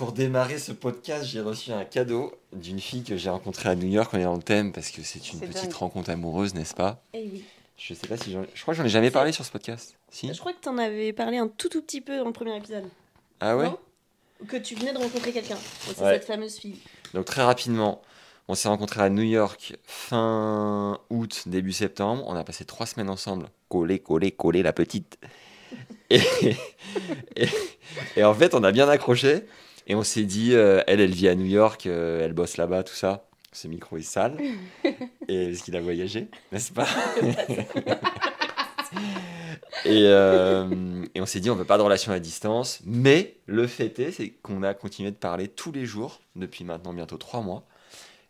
Pour démarrer ce podcast, j'ai reçu un cadeau d'une fille que j'ai rencontrée à New York. On est dans le thème parce que c'est une petite dingue. rencontre amoureuse, n'est-ce pas? Eh oui. Je sais pas si j'en... Je crois que j'en ai jamais parlé sur ce podcast. Si? Je crois que t'en avais parlé un tout tout petit peu dans le premier épisode. Ah ouais? Non? Que tu venais de rencontrer quelqu'un. C'est Ouais. cette fameuse fille. Donc très rapidement, on s'est rencontrés à New York fin août, début septembre. On a passé trois semaines ensemble. Coller, coller, coller la petite. Et, et, et en fait, on a bien accroché. Et on s'est dit, euh, elle, elle vit à New York, euh, elle bosse là-bas, tout ça. Ce micro est sale. Et parce qu'il a voyagé, n'est-ce pas? Et, euh, et on s'est dit, on veut pas de relation à distance. Mais le fait est, c'est qu'on a continué de parler tous les jours depuis maintenant bientôt trois mois.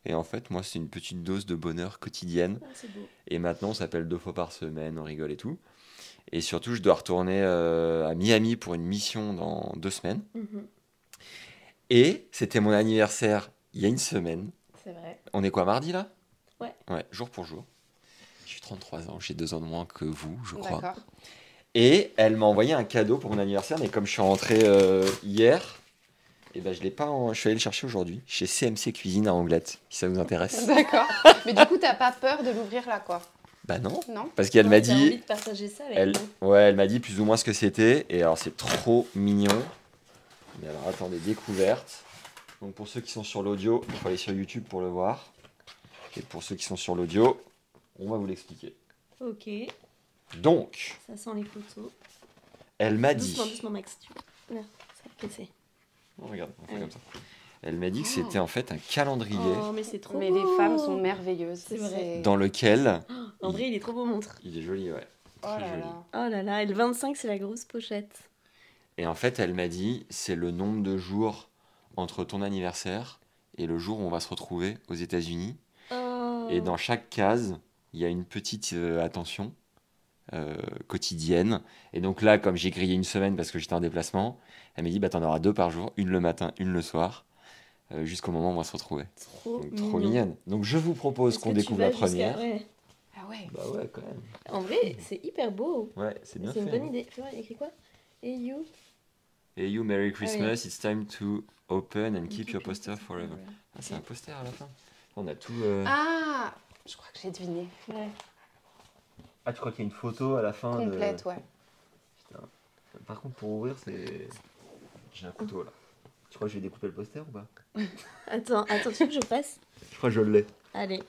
Et en fait, moi, c'est une petite dose de bonheur quotidienne. Ah. Et maintenant, on s'appelle deux fois par semaine, on rigole et tout. Et surtout, je dois retourner euh, à Miami pour une mission dans deux semaines. Mhm. Et c'était mon anniversaire il y a une semaine. C'est vrai. On est quoi, mardi là? Ouais. Ouais, jour pour jour. J'ai 33 ans, j'ai deux ans de moins que vous, je crois. D'accord. Et elle m'a envoyé un cadeau pour mon anniversaire, mais comme je suis rentré euh, hier, et ben je l'ai pas. en- Je suis allé le chercher aujourd'hui chez CMC Cuisine à Anglette, si ça vous intéresse. D'accord. Mais du coup, t'as pas peur de l'ouvrir là, quoi? Bah non, Non parce qu'elle m'a t'as envie dit, de partager ça avec elle, ouais, elle m'a dit plus ou moins ce que c'était, et alors c'est trop mignon. Mais alors attendez, découverte. Donc pour ceux qui sont sur l'audio, il faut aller sur YouTube pour le voir. Et pour ceux qui sont sur l'audio, on va vous l'expliquer. Ok. Donc, Ça sent les photos. elle m'a dit. Doucement, doucement, Max. Tu... Là, ça va casser. Oh, regarde, on fait Ouais. comme ça. Elle m'a dit que c'était en fait un calendrier Oh, mais c'est trop Mais beau. les femmes sont merveilleuses. C'est vrai. dans lequel En vrai, il est trop beau, montre. il est joli, ouais. Oh Très là joli. là. Oh là là, et le 25, c'est la grosse pochette. Et en fait, elle m'a dit c'est le nombre de jours entre ton anniversaire et le jour où on va se retrouver aux États-Unis. Oh. Et dans chaque case, il y a une petite euh, attention euh, quotidienne. Et donc là, comme j'ai grillé une semaine parce que j'étais en déplacement, elle m'a dit bah, t'en auras deux par jour, une le matin, une le soir, euh, jusqu'au moment où on va se retrouver. Trop Donc, trop mignonne. Donc je vous propose qu'on découvre la première. ouais. Ah ouais. Bah ouais, quand même. En vrai, c'est hyper beau. Ouais, c'est bien C'est une fait. bonne idée. Fais voir, il y a écrit quoi? Et you Et you, Merry Ah oui. Christmas, it's time to open and keep your poster forever. Ah, c'est un poster à la fin. On a tout. euh, Ah Je crois que j'ai deviné. Ouais. Ah, tu crois qu'il y a une photo à la fin de- Complète, ouais. Putain. Par contre, pour ouvrir, c'est. J'ai un couteau là. Tu crois que je vais découper le poster ou pas Attends, attends, tu veux que je passe Je crois que je l'ai. Allez.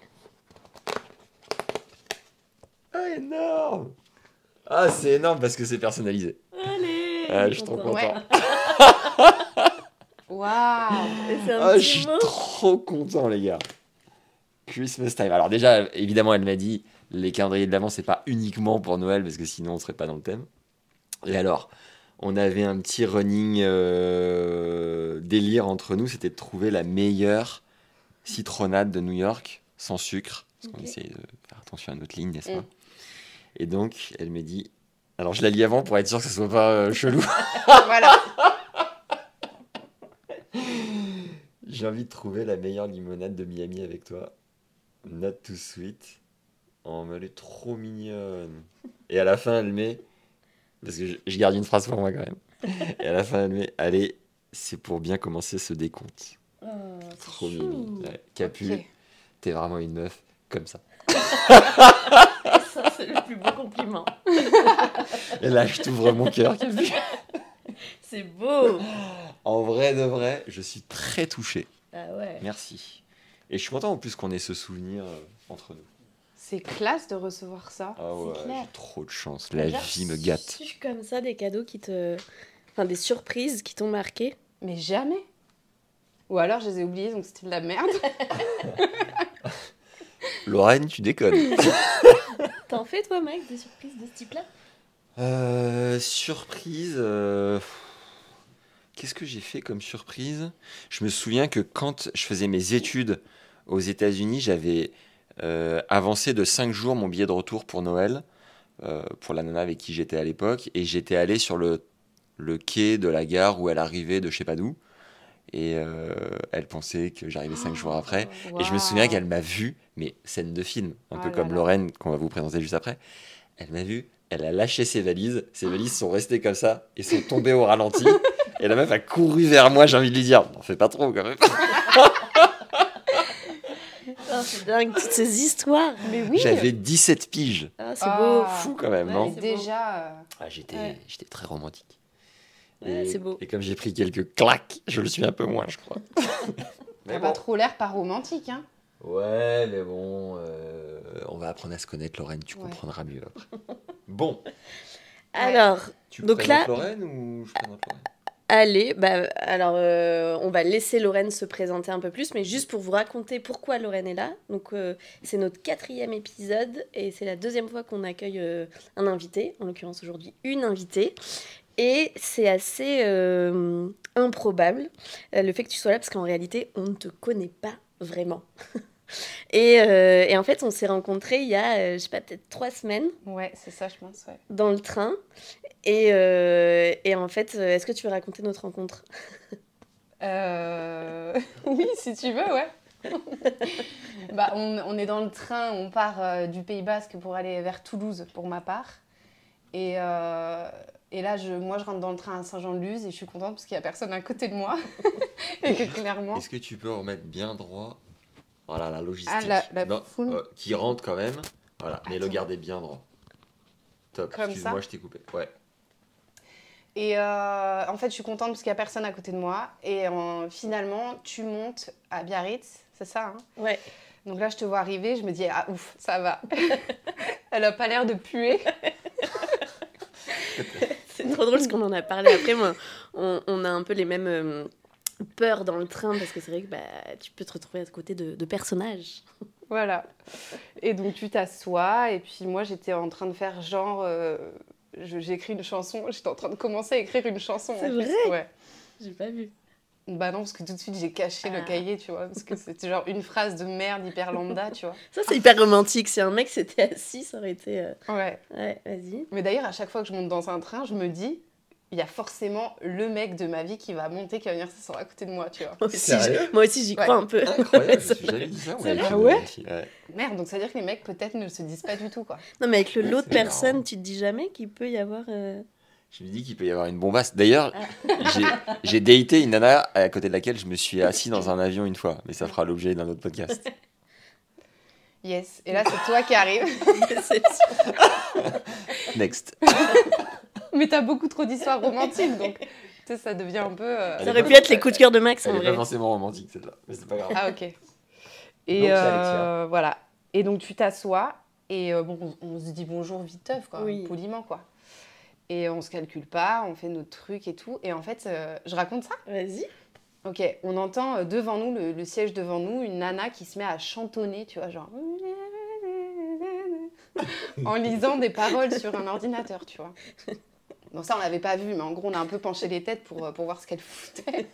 Ah, énorme Ah, c'est énorme parce que c'est personnalisé. Ah, je suis trop content. Ouais. Waouh Ah, je suis trop content, les gars. Christmas time. Alors, déjà, évidemment, elle m'a dit les calendriers de l'avant, c'est pas uniquement pour Noël parce que sinon, on serait pas dans le thème. Et alors, on avait un petit running euh, délire entre nous c'était de trouver la meilleure citronnade de New York sans sucre. Parce qu'on essaie de faire attention à notre ligne, n'est-ce pas? Mm. Et donc, elle me dit. Alors, je la lis avant pour être sûr que ce soit pas euh, chelou. Voilà. J'ai envie de trouver la meilleure limonade de Miami avec toi. Not too sweet. Oh, mais elle est trop mignonne. Et à la fin, elle met. Parce que je, je garde une phrase pour moi quand même. Et à la fin, elle met Allez, c'est pour bien commencer ce décompte. Oh, Trop mignon. Ouais, Capu, t'es vraiment une meuf comme ça. Ça, c'est le plus beau compliment. Et là, je t'ouvre mon cœur. C'est beau. En vrai de vrai, je suis très touché. Ah ouais. Merci. Et je suis content en plus qu'on ait ce souvenir euh, entre nous. C'est classe de recevoir ça. Ah ouais, C'est clair. j'ai trop de chance. La vie me gâte. reçu comme ça des cadeaux qui te. Enfin, des surprises qui t'ont marqué. Mais jamais. Ou alors je les ai oubliés, donc c'était de la merde. Lorraine, tu déconnes. T'en fais, toi, Mike, des surprises de ce type-là? Euh, surprise. euh, Qu'est-ce que j'ai fait comme surprise? Je me souviens que quand je faisais mes études aux États-Unis, j'avais euh, avancé de 5 jours mon billet de retour pour Noël, pour la nana avec qui j'étais à l'époque, et j'étais allé sur le, le quai de la gare où elle arrivait de je sais pas d'où. Et euh, elle pensait que j'arrivais 5 jours après. Et je me souviens qu'elle m'a vu, mais scène de film, un Oh peu là comme là. Lorraine, qu'on va vous présenter juste après. Elle m'a vu, elle a lâché ses valises, ses valises sont restées comme ça et sont tombées au ralenti. Et la meuf a couru vers moi, j'ai envie de lui dire, n'en fais pas trop quand même. Oh, c'est dingue, toutes ces histoires. Mais oui. J'avais 17 piges. Ah, c'est Ah. beau. Fou quand même, Ouais, non Déjà. euh, Ah, J'étais Ouais. j'étais très romantique. Ouais, et, c'est beau. et comme j'ai pris quelques claques, je le suis un peu moins, je crois. T'as pas trop l'air pas romantique, hein. Ouais, mais bon, euh, on va apprendre à se connaître, Lorraine, tu Ouais. comprendras mieux après. Bon, Alors, tu Donc là- Lorraine ou je présente Lorraine? Allez, bah, alors euh, on va laisser Lorraine se présenter un peu plus, mais juste pour vous raconter pourquoi Lorraine est là. Donc, euh, c'est notre quatrième épisode et c'est la deuxième fois qu'on accueille euh, un invité, en l'occurrence aujourd'hui une invitée. Et c'est assez euh, improbable euh, le fait que tu sois là parce qu'en réalité, on ne te connaît pas vraiment. et, euh, et en fait, on s'est rencontrés il y a, euh, je sais pas, peut-être trois semaines. Ouais, c'est ça, je pense, ouais. dans le train. Et, euh, et en fait, est-ce que tu veux raconter notre rencontre? Oui, si tu veux, ouais. bah, on, on est dans le train, on part du Pays Basque pour aller vers Toulouse pour ma part. Et, et là, je, moi, je rentre dans le train à Saint-Jean-de-Luz et je suis contente parce qu'il n'y a personne à côté de moi. et que clairement. Est-ce que tu peux remettre bien droit Voilà, la logistique. Ah, la- la Non, foule. euh, qui rentre quand même. Voilà, mais le garder bien droit. Top, Comme excuse-moi, ça je t'ai coupé. Ouais. Et euh, en fait, je suis contente parce qu'il n'y a personne à côté de moi. Et euh, finalement, tu montes à Biarritz, c'est ça hein? Ouais. Donc là, je te vois arriver, je me dis, ah ouf, ça va. Elle a pas l'air de puer. C'est trop drôle parce qu'on en a parlé après. Moi, on, on a un peu les mêmes euh, peurs dans le train parce que c'est vrai que bah, tu peux te retrouver à côté de, de personnages. Voilà. Et donc tu t'assois, et puis moi j'étais en train de faire genre. euh, J'ai écrit une chanson, j'étais en train de commencer à écrire une chanson. C'est vrai? Ouais. J'ai pas vu. Bah non, parce que tout de suite j'ai caché Ah. le cahier, tu vois, parce que c'était genre une phrase de merde hyper lambda, tu vois. Ça, c'est hyper romantique. Si un mec s'était assis, ça aurait été. euh, Ouais. Ouais, vas-y. Mais d'ailleurs, à chaque fois que je monte dans un train, je me dis, il y a forcément le mec de ma vie qui va monter, qui va venir s'asseoir à côté de moi, tu vois. Moi aussi, j'y- moi aussi, j'y Ouais. crois un peu. Incroyable, jamais dit ça. Ouais, vrai. je- Ah ouais ouais. Merde, donc ça veut dire que les mecs peut-être ne se disent pas du tout, quoi. Non, mais avec le Ouais, lot de c'est marrant. personnes, tu te dis jamais qu'il peut y avoir. euh, Je me dis qu'il peut y avoir une bombasse. D'ailleurs, Ah. j'ai- daté une nana à côté de laquelle je me suis assis dans un avion une fois, mais ça fera l'objet d'un autre podcast. Yes. Et là, c'est toi qui arrives. c'est sûr. Next. Mais t'as beaucoup trop d'histoires romantiques, donc tu sais, ça devient un peu. euh, Ça aurait pu être les coups de cœur de Max Elle en est pas forcément romantique celle-là, mais c'est pas grave. Ah, ok. Donc, Et c'est euh, voilà. Et donc, tu t'assois et euh, bon, on, on se dit bonjour viteuf, quoi, Oui. poliment, quoi. Et on se calcule pas, on fait notre truc et tout. Et en fait, euh, je raconte ça? Vas-y. Ok, on entend euh, devant nous, le, le siège devant nous, une nana qui se met à chantonner, tu vois, genre. en lisant des paroles sur un ordinateur, tu vois. Donc ça, on l'avait pas vu, mais en gros, on a un peu penché les têtes pour, euh, pour voir ce qu'elle foutait.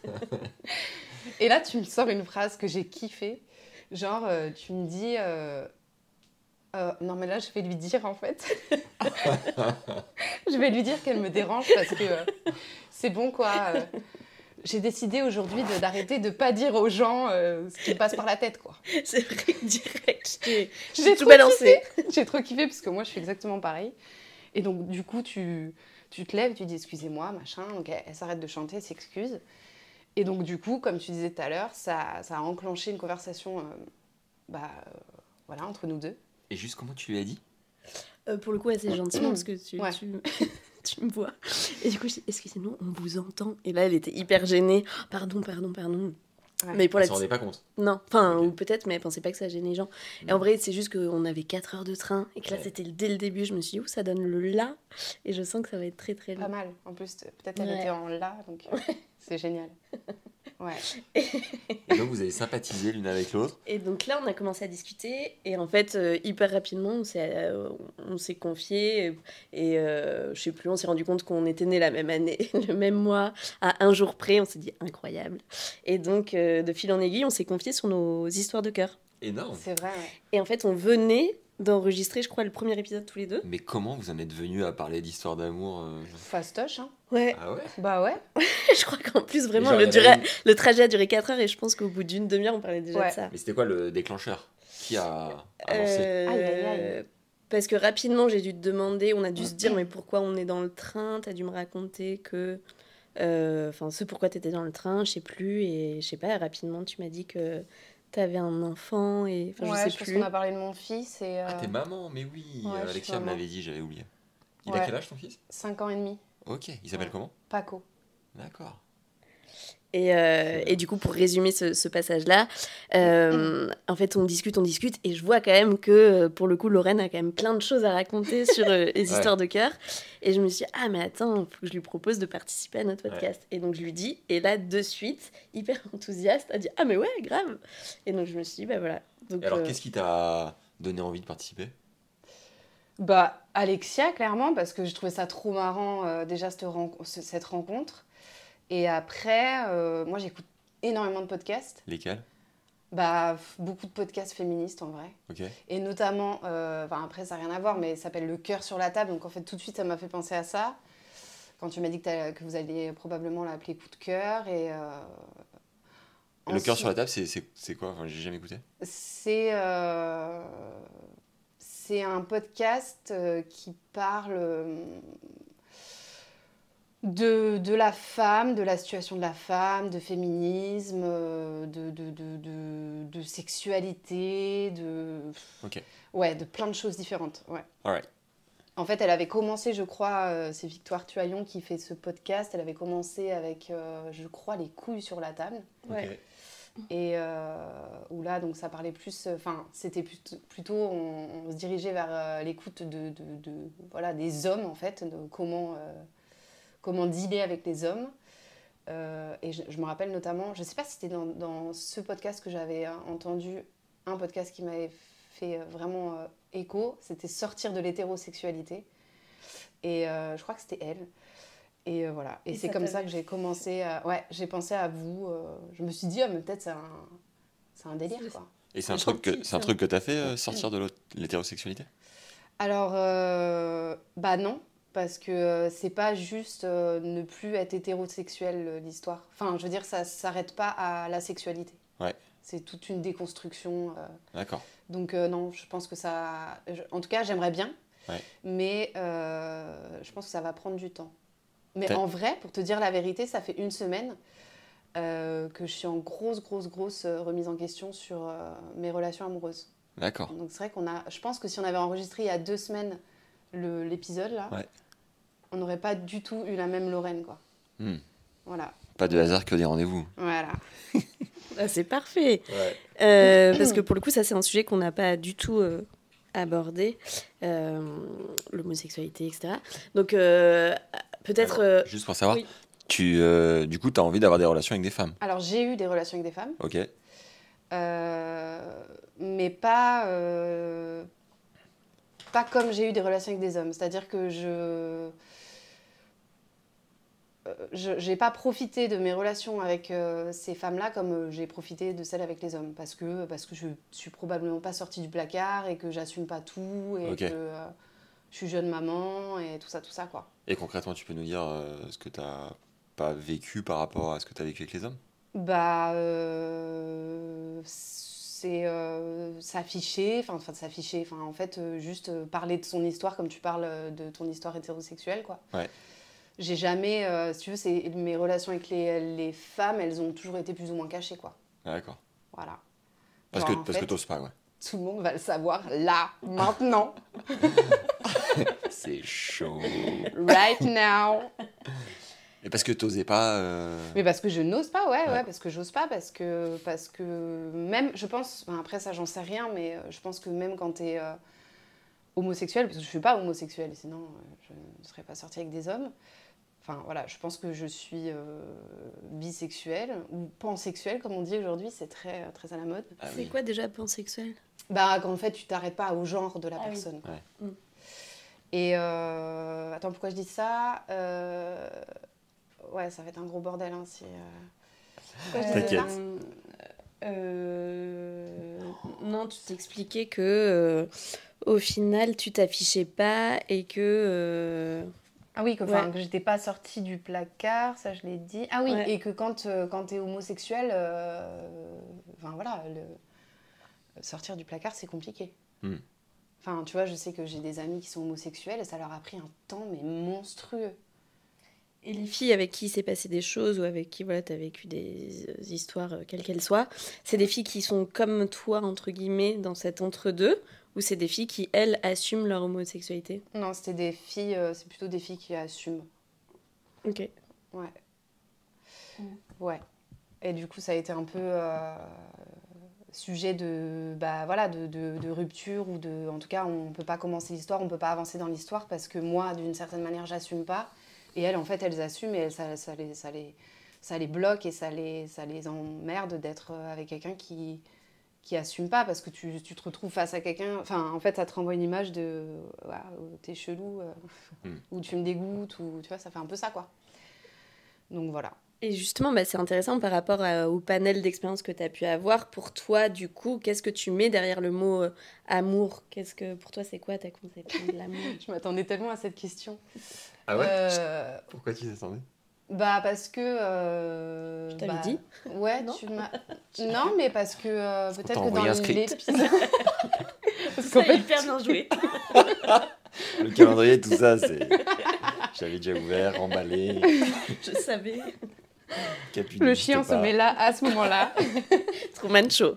Et là, tu me sors une phrase que j'ai kiffée. Genre, euh, tu me dis... euh, non, mais là, je vais lui dire, en fait. je vais lui dire qu'elle me dérange parce que euh, c'est bon, quoi. euh, j'ai décidé aujourd'hui d'arrêter de pas dire aux gens ce qui me passe par la tête, quoi. C'est vrai, direct. J'ai tout trop balancé. J'ai trop kiffé parce que moi, je suis exactement pareil. Et donc, du coup, tu, tu te lèves, tu dis excusez-moi, machin. Donc, elle, elle s'arrête de chanter, elle s'excuse. Et donc, du coup, comme tu disais tout à l'heure, ça, ça a enclenché une conversation bah, voilà, entre nous deux. Et juste comment tu lui as dit? Euh, pour le coup, assez gentiment, parce que tu, Ouais. tu, tu me vois. Et du coup, excusez-nous, on vous entend. Et là, elle était hyper gênée. Pardon, pardon, pardon. Ouais. Mais pour Elle la s'en rendait pas compte. Non, enfin, ou peut-être, mais elle pensait pas que ça gênait les gens. Et en vrai, c'est juste qu'on avait 4 heures de train et que là, Ouais. c'était dès le début. Je me suis dit, ouh, ça donne le là. Et je sens que ça va être très, très Pas long. mal. En plus, peut-être elle Ouais. était en là, donc c'est génial. Ouais. Et donc vous avez sympathisé l'une avec l'autre. Et donc là, on a commencé à discuter. Et en fait, euh, hyper rapidement, on s'est, euh, on s'est confié. Et euh, je sais plus, on s'est rendu compte qu'on était nés la même année, le même mois, à un jour près. On s'est dit, incroyable. Et donc, euh, de fil en aiguille, on s'est confié sur nos histoires de cœur. Énorme. C'est vrai, ouais. Et en fait, on venait d'enregistrer, je crois, le premier épisode tous les deux. Mais comment vous en êtes venu à parler d'histoire d'amour euh Fastoche, hein Ouais, Ah ouais? Bah ouais. je crois qu'en plus, vraiment, Genre, le, une- trajet a duré 4 heures et je pense qu'au bout d'une demi-heure, on parlait déjà Ouais. de ça. Mais c'était quoi le déclencheur? Qui a avancé Euh, Aïe, aïe, aïe. Parce que rapidement, j'ai dû te demander, on a dû se dire, mais pourquoi on est dans le train? T'as dû me raconter que euh, enfin, ce pourquoi tu étais dans le train, je sais plus. Et je sais pas, rapidement, tu m'as dit que tu avais un enfant. Et, enfin, ouais, je sais je pense plus. qu'on a parlé de mon fils et Ah, euh, t'es maman, mais oui. Ouais, euh, Alexia me l'avait dit, j'avais oublié. Il a quel âge ton fils? 5 ans et demi, Ok, il s'appelle Ouais. comment? Paco. D'accord. Et, euh, et du coup, pour résumer ce, ce passage-là, euh, en fait, on discute, on discute, et je vois quand même que, euh, pour le coup, Lorraine a quand même plein de choses à raconter sur euh, les Ouais. histoires de cœur. Et je me suis dit, ah, mais attends, faut que je lui propose de participer à notre podcast. Et donc, je lui dis, et là, de suite, hyper enthousiaste, a dit, ah, mais ouais, grave. Et donc, je me suis dit, bah voilà. Donc, Et alors, euh, qu'est-ce qui t'a donné envie de participer? Bah, Alexia, clairement, parce que je trouvais ça trop marrant, euh, déjà, cette, ren- ce- cette rencontre. Et après, euh, moi, j'écoute énormément de podcasts. Lesquels? Bah, beaucoup de podcasts féministes, en vrai. Ok. Et notamment, euh, enfin, après, ça n'a rien à voir, mais ça s'appelle Le cœur sur la table. Donc, en fait, tout de suite, ça m'a fait penser à ça. Quand tu m'as dit que, vous alliez probablement l'appeler coup de cœur. Et, euh, Le cœur sur la table, c'est- quoi? Enfin, J'ai jamais écouté. C'est euh, un podcast qui parle de, de la femme, de la situation de la femme, de féminisme, euh, de, de, de, de, de sexualité, de, Ok. ouais, de plein de choses différentes. Ouais. Alright. En fait, elle avait commencé, je crois, euh, c'est Victoire Tuaillon qui fait ce podcast. Elle avait commencé avec, euh, je crois, les couilles sur la table. Ouais. Et euh, où là, donc ça parlait plus, enfin, c'était plutôt, plutôt on, on se dirigeait vers euh, l'écoute de, de, de- voilà, des hommes, en fait, de comment, euh, comment dealer avec les hommes. Euh, et je, je me rappelle notamment, je ne sais pas si c'était dans, dans ce podcast que j'avais euh, entendu, un podcast qui m'avait fait euh, vraiment euh, écho, c'était Sortir de l'hétérosexualité. Et euh, je crois que c'était elle. Et euh, voilà. Et, Et c'est comme ça que j'ai commencé à... Ouais, j'ai pensé à vous. euh, je me suis dit, ah, mais peut-être c'est un... C'est un délire, quoi. Et c'est un truc que c'est un truc que t'as fait euh, sortir de l'hétérosexualité? Alors, euh, bah non, parce que euh, c'est pas juste euh, ne plus être hétérosexuel, euh, l'histoire. Enfin, je veux dire, ça s'arrête pas à la sexualité. Ouais. C'est toute une déconstruction. euh, D'accord. Donc euh, non, je pense que ça... En tout cas, j'aimerais bien, Ouais. mais je pense que ça va prendre du temps. Mais en vrai, pour te dire la vérité, ça fait une semaine que je suis en grosse, grosse, grosse remise en question sur mes relations amoureuses. D'accord. Donc c'est vrai qu'on a... Je pense que si on avait enregistré il y a deux semaines l'épisode, là, Ouais. On n'aurait pas du tout eu la même Lorraine, quoi. Hmm. Voilà. Pas de hasard que des rendez-vous. Voilà. ah, c'est parfait. Ouais. Euh, parce que pour le coup, ça, c'est un sujet qu'on n'a pas du tout euh, abordé, euh, l'homosexualité, etc. Donc, euh, peut-être. euh, Juste pour savoir, oui. tu, euh, du coup, tu as envie d'avoir des relations avec des femmes? Alors j'ai eu des relations avec des femmes. Ok. Euh, mais pas, euh, pas comme j'ai eu des relations avec des hommes. C'est-à-dire que je euh, je j'ai pas profité de mes relations avec euh, ces femmes-là comme euh, j'ai profité de celles avec les hommes. Parce que, parce que je suis probablement pas sortie du placard et que j'assume pas tout et que euh, je suis jeune maman et tout ça, tout ça, quoi. Et concrètement, tu peux nous dire euh, ce que tu pas vécu par rapport à ce que tu as vécu avec les hommes? Bah, euh, c'est euh, s'afficher, enfin, s'afficher, enfin, en fait, euh, juste euh, parler de son histoire comme tu parles euh, de ton histoire hétérosexuelle, quoi. Ouais. J'ai jamais, euh, si tu veux, c'est mes relations avec les, les femmes, elles ont toujours été plus ou moins cachées, quoi. Ah, D'accord. Voilà. Parce Genre, que, parce que fait, t'oses pas, ouais. tout le monde va le savoir là, maintenant, C'est chaud. right now. Et parce que t'osais pas. euh, Mais parce que je n'ose pas, ouais, ouais, Ouais. parce que j'ose pas, parce que, parce que même, je pense, enfin, après ça j'en sais rien, mais euh, je pense que même quand tu es homosexuel, parce que je suis pas homosexuelle, sinon euh, je ne serais pas sortie avec des hommes, enfin voilà, je pense que je suis euh, bisexuelle ou pansexuelle, comme on dit aujourd'hui, c'est très, très à la mode. ah c'est oui. quoi déjà pansexuel? Bah, qu'en fait, tu t'arrêtes pas au genre de la Ah personne. Ouais. Mm. Et euh, attends, pourquoi je dis ça? Euh, Ouais, ça va être un gros bordel hein, si. euh, Pourquoi je disais T'inquiète. ça? Euh, non, tu t'expliquais que euh, au final, tu t'affichais pas et que. Ah oui, que, Ouais. que j'étais pas sortie du placard, ça je l'ai dit. Ah oui, Ouais. et que quand, euh, quand tu es homosexuel, euh, enfin voilà, le- sortir du placard c'est compliqué. Hmm. Enfin, tu vois, je sais que j'ai des amis qui sont homosexuels et ça leur a pris un temps mais monstrueux. Et les filles avec qui il s'est passé des choses ou avec qui voilà, tu as vécu des euh, histoires, euh, quelles qu'elles soient, c'est des filles qui sont comme toi, entre guillemets, dans cet entre-deux ou c'est des filles qui, elles, assument leur homosexualité Non, c'était des filles, euh, c'est plutôt des filles qui assument. Ok. Ouais. Mm. Ouais. Et du coup, ça a été un peu euh, sujet de, bah, voilà, de, de- de rupture ou de. En tout cas, on ne peut pas commencer l'histoire, on ne peut pas avancer dans l'histoire parce que moi, d'une certaine manière, j'assume pas. Et elles, en fait, elles assument et elles, ça, ça les, ça, les, ça les bloque et ça les, ça les emmerde d'être euh, avec quelqu'un qui qui assume pas parce que tu, tu te retrouves face à quelqu'un. Enfin, en fait, ça te renvoie une image de. T'es chelou, euh, Mm. ou tu me dégoûtes, ou tu vois, ça fait un peu ça, quoi. Donc voilà. Et justement, bah, c'est intéressant par rapport à- au panel d'expériences que tu as pu avoir. Pour toi, du coup, qu'est-ce que tu mets derrière le mot euh, amour? Qu'est-ce que pour toi, c'est quoi ta conception de l'amour? Je m'attendais tellement à cette question. Ah Euh, Pourquoi tu t'attendais? Bah parce que. euh, Je t'avais bah, dit Ouais, Non tu m'as. Non, mais parce que euh, peut-être que dans l'épisode. parce Ça qu'en fait, hyper bien joué. Le calendrier, tout ça, c'est. J'avais déjà ouvert, emballé, Je savais. capu le chien se met là à ce moment-là. Truman Show.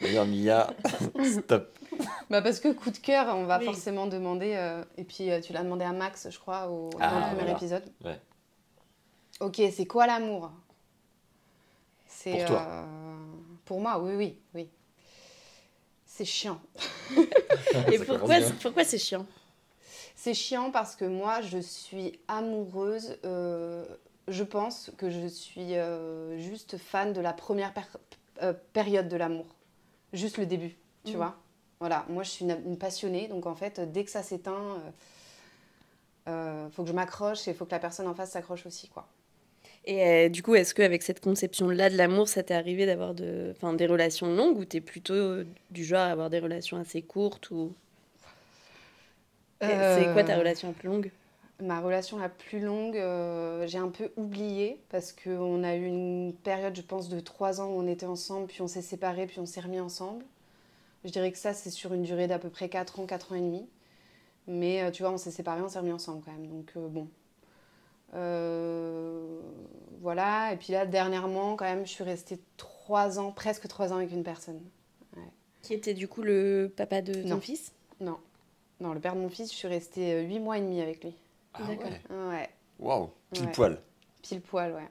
D'ailleurs, Mia, stop. bah parce que coup de cœur, on va Oui. forcément demander. euh, et puis euh, tu l'as demandé à Max, je crois, au, dans Ah, le premier voilà. épisode. Ouais. Ok, c'est quoi l'amour? C'est. Pour toi. euh, Pour moi, oui, oui, oui. C'est chiant. Et pourquoi, pourquoi c'est chiant? C'est chiant parce que moi, je suis amoureuse. euh, je pense que je suis euh, juste fan de la première per- euh, période de l'amour. Juste le début, tu Mhm. vois? Voilà, moi, je suis une, une passionnée. Donc, en fait, dès que ça s'éteint, il faut que je m'accroche et il faut que la personne en face s'accroche aussi, quoi. Et euh, du coup, est-ce qu'avec cette conception-là de l'amour, ça t'est arrivé d'avoir de, des relations longues ou t'es plutôt euh, du genre à avoir des relations assez courtes ou... C'est quoi ta Euh, relation la plus longue? Ma relation la plus longue, euh, j'ai un peu oublié parce qu'on a eu une période, je pense, de trois ans où on était ensemble, puis on s'est séparés, puis on s'est remis ensemble. Je dirais que ça, c'est sur une durée d'à peu près 4 ans, 4 ans et demi. Mais tu vois, on s'est séparés, on s'est remis ensemble quand même. Donc bon. Euh, voilà. Et puis là, dernièrement, quand même, je suis restée 3 ans, presque 3 ans avec une personne. Qui était du coup le papa de ton Non. fils? Non. Non, le père de mon fils, je suis restée 8 mois et demi avec lui. Ah D'accord. ouais. Ouais, Waouh, pile Ouais. poil. pile poil, ouais.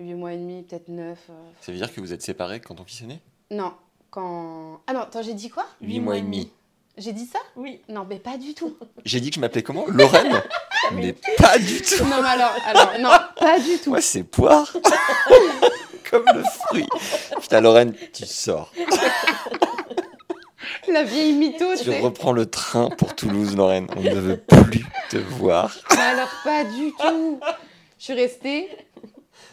8 mois et demi, peut-être 9. Ça veut dire que vous êtes séparés quand ton fils est né? Non, quand. Ah non, attends, j'ai dit quoi? Huit mois et demi. J'ai dit ça? Oui. Non, mais pas du tout. J'ai dit que je m'appelais comment? Lorraine? Mais pas du tout non, mais alors, alors, non, pas du tout. Moi, c'est poire Comme le fruit Putain, Lorraine, tu sors. La vieille mytho, tu reprends le train pour Toulouse, Lorraine. On ne veut plus te voir. Mais alors, pas du tout. Je suis restée.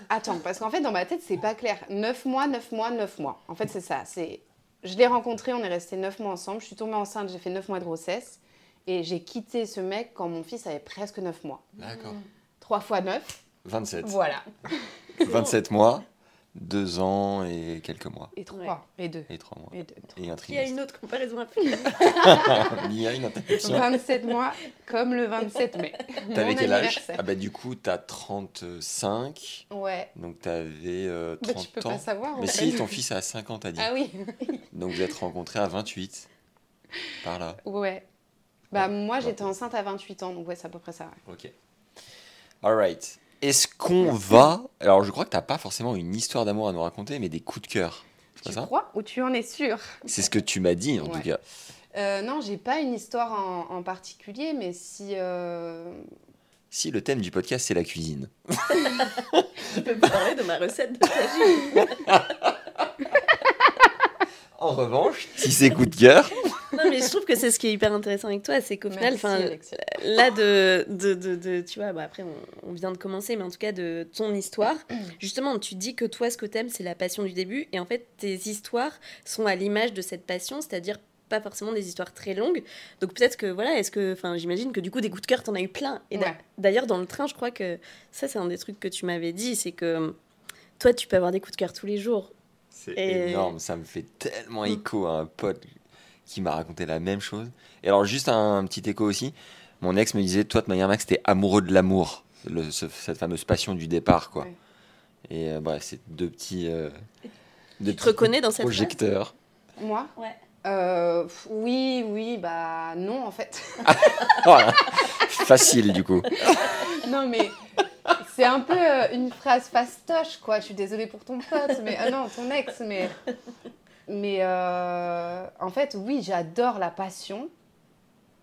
Attends, parce qu'en fait, dans ma tête, c'est pas clair. 9 mois, 9 mois, 9 mois. En fait, c'est ça. C'est... Je l'ai rencontré, on est resté 9 mois ensemble. Je suis tombée enceinte, j'ai fait 9 mois de grossesse. Et j'ai quitté ce mec quand mon fils avait presque 9 mois. D'accord. 3 fois 9, 27. voilà. 27 mois, 2 ans et quelques mois. Et 3, et 2. Et 3 mois. Et 2. Et un Il y a trimestre. une autre comparaison à faire. Il y a une interruption. 27 mois, comme le 27 mai. T'avais quel âge? Ah bah du coup, t'as 35. Ouais. Donc t'avais euh, Bah, 30 tu peux ans. pas savoir. en Mais fait. si, ton fils a 50, t'as dit. Ah oui. Donc vous êtes rencontrés à 28. Par là. Ouais. Bah, Ouais. moi, j'étais enceinte à 28 ans, donc ouais, c'est à peu près ça. ouais. Ok. Alright. Est-ce qu'on va. Alors je crois que t'as pas forcément une histoire d'amour à nous raconter, mais des coups de cœur. Tu ça? crois ou tu en es sûr? C'est ce que tu m'as dit en tout cas. Euh, Non, j'ai pas une histoire en, en particulier, mais si. euh, Si le thème du podcast c'est la cuisine. Je peux parler de ma recette de tagine. En revanche, si c'est coup de cœur. Non, mais je trouve que c'est ce qui est hyper intéressant avec toi, c'est qu'au final, enfin, là de, de, de, de- tu vois bah après on, on vient de commencer mais en tout cas de ton histoire justement tu dis que toi ce que t'aimes c'est la passion du début et en fait tes histoires sont à l'image de cette passion c'est-à-dire pas forcément des histoires très longues donc peut-être que voilà est-ce que enfin j'imagine que du coup des coups de cœur t'en as eu plein et Ouais. d'ailleurs dans le train je crois que ça c'est un des trucs que tu m'avais dit c'est que toi tu peux avoir des coups de cœur tous les jours C'est Et- énorme, ça me fait tellement Mm. écho à un pote qui m'a raconté la même chose. Et alors juste un, petit écho aussi, mon ex me disait, toi de manière Max, t'es amoureux de l'amour. le- ce- cette fameuse passion du départ, quoi. Ouais. Et euh, bref, c'est deux petits, euh, deux Tu te reconnais dans cette projecteurs. Moi? Ouais. Euh, Oui, oui, bah non en fait. Voilà. Facile, du coup. non mais c'est un peu une phrase fastoche quoi. Je suis désolée pour ton pote, mais ah non, ton ex, mais mais euh, en fait oui, j'adore la passion.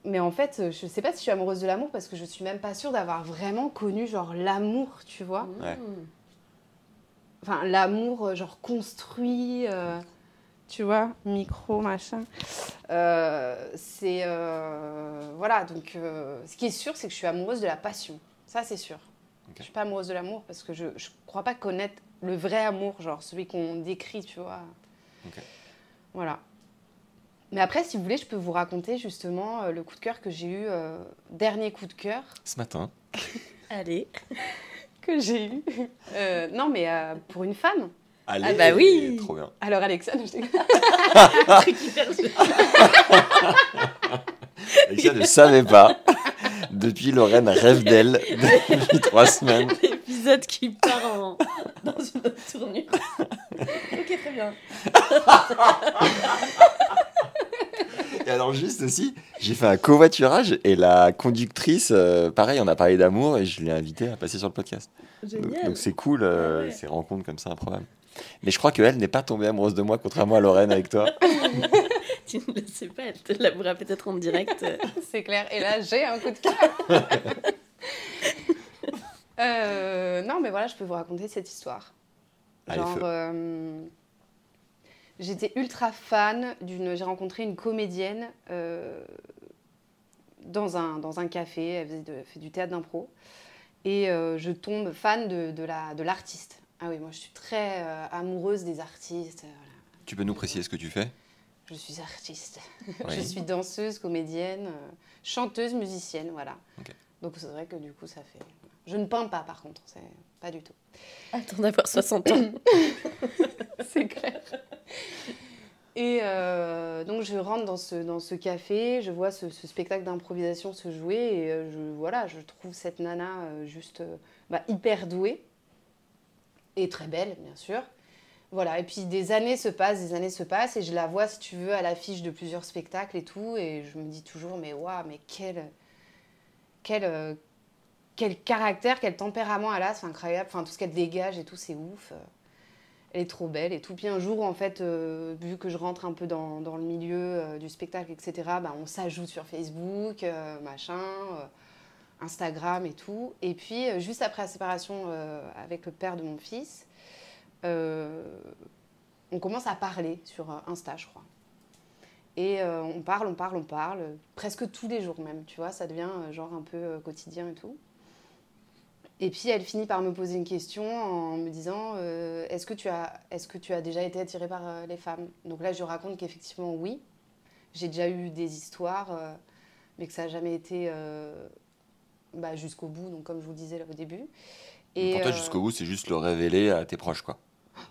Mais en fait, je sais pas si je suis amoureuse de l'amour parce que je suis même pas sûre d'avoir vraiment connu genre l'amour, tu vois. Ouais. Mmh. Enfin, l'amour, euh, genre construit, euh, tu vois, micro, machin. Euh, c'est. euh, voilà, donc euh, ce qui est sûr, c'est que je suis amoureuse de la passion. Ça, c'est sûr. Je suis pas amoureuse de l'amour parce que je, je crois pas connaître le vrai amour, genre celui qu'on décrit, tu vois. Voilà. Mais après, si vous voulez, je peux vous raconter justement euh, le coup de cœur que j'ai eu, euh, dernier coup de cœur Ce matin. Allez. que j'ai eu. Euh, non, mais euh, pour une femme. Allez, bah oui. Trop bien. Alors, Alexandre, je. Alexia ne savait pas. Depuis, Lorraine rêve d'elle depuis trois semaines. L'épisode qui part en... dans une autre tournure. ok, très bien. Et alors, juste aussi, j'ai fait un covoiturage et la conductrice, euh, pareil, on a parlé d'amour et je l'ai invitée à passer sur le podcast. Donc- Génial. Donc c'est cool, euh, Ouais, ouais. ces rencontres comme ça, improbables. Mais je crois qu'elle n'est pas tombée amoureuse de moi, contrairement à Lorraine avec toi. Tu ne le sais pas, elle te l'avouera peut-être en direct. C'est clair. Et là, j'ai un coup de cœur. Euh, non, mais voilà, je peux vous raconter cette histoire. Genre, euh, j'étais ultra fan d'une. J'ai rencontré une comédienne euh, dans, un, dans un café. Elle faisait de- fait du théâtre d'impro. Et euh, je tombe fan de, de la- de l'artiste. ah oui, moi, je suis très amoureuse des artistes. voilà. Tu peux nous préciser ce que tu fais? Je suis artiste. Oui. Je suis danseuse, comédienne, chanteuse, musicienne, voilà. Donc c'est vrai que du coup ça fait. Je ne peins pas par contre, c'est pas du tout. Attends d'avoir 60 ans. c'est clair. Et euh, donc je rentre dans ce, dans ce café, je vois ce, ce spectacle d'improvisation se jouer et euh, je, voilà, je trouve cette nana euh, juste bah, hyper douée et très belle bien sûr. Voilà, et puis des années se passent, des années se passent et je la vois si tu veux à l'affiche de plusieurs spectacles et tout et je me dis toujours mais waouh, mais quel quel euh, quel caractère, quel tempérament elle a, c'est incroyable, enfin tout ce qu'elle dégage et tout, c'est ouf. Elle est trop belle et tout. Puis un jour, en fait, euh, vu que je rentre un peu dans, le milieu euh, du spectacle, etc., bah, on s'ajoute sur Facebook, euh, machin, Instagram et tout. Et puis, juste après la séparation avec le père de mon fils, on commence à parler sur Insta, je crois. Et on parle, on parle, on parle, presque tous les jours même, tu vois, ça devient genre un peu quotidien et tout. Et puis elle finit par me poser une question en me disant euh, est-ce que tu as est-ce que tu as déjà été attirée par euh, les femmes? Donc là je raconte qu'effectivement oui, j'ai déjà eu des histoires, euh, mais que ça n'a jamais été bah, jusqu'au bout. Donc comme je vous le disais là au début. Pour toi, jusqu'au bout, c'est juste le révéler à tes proches, quoi.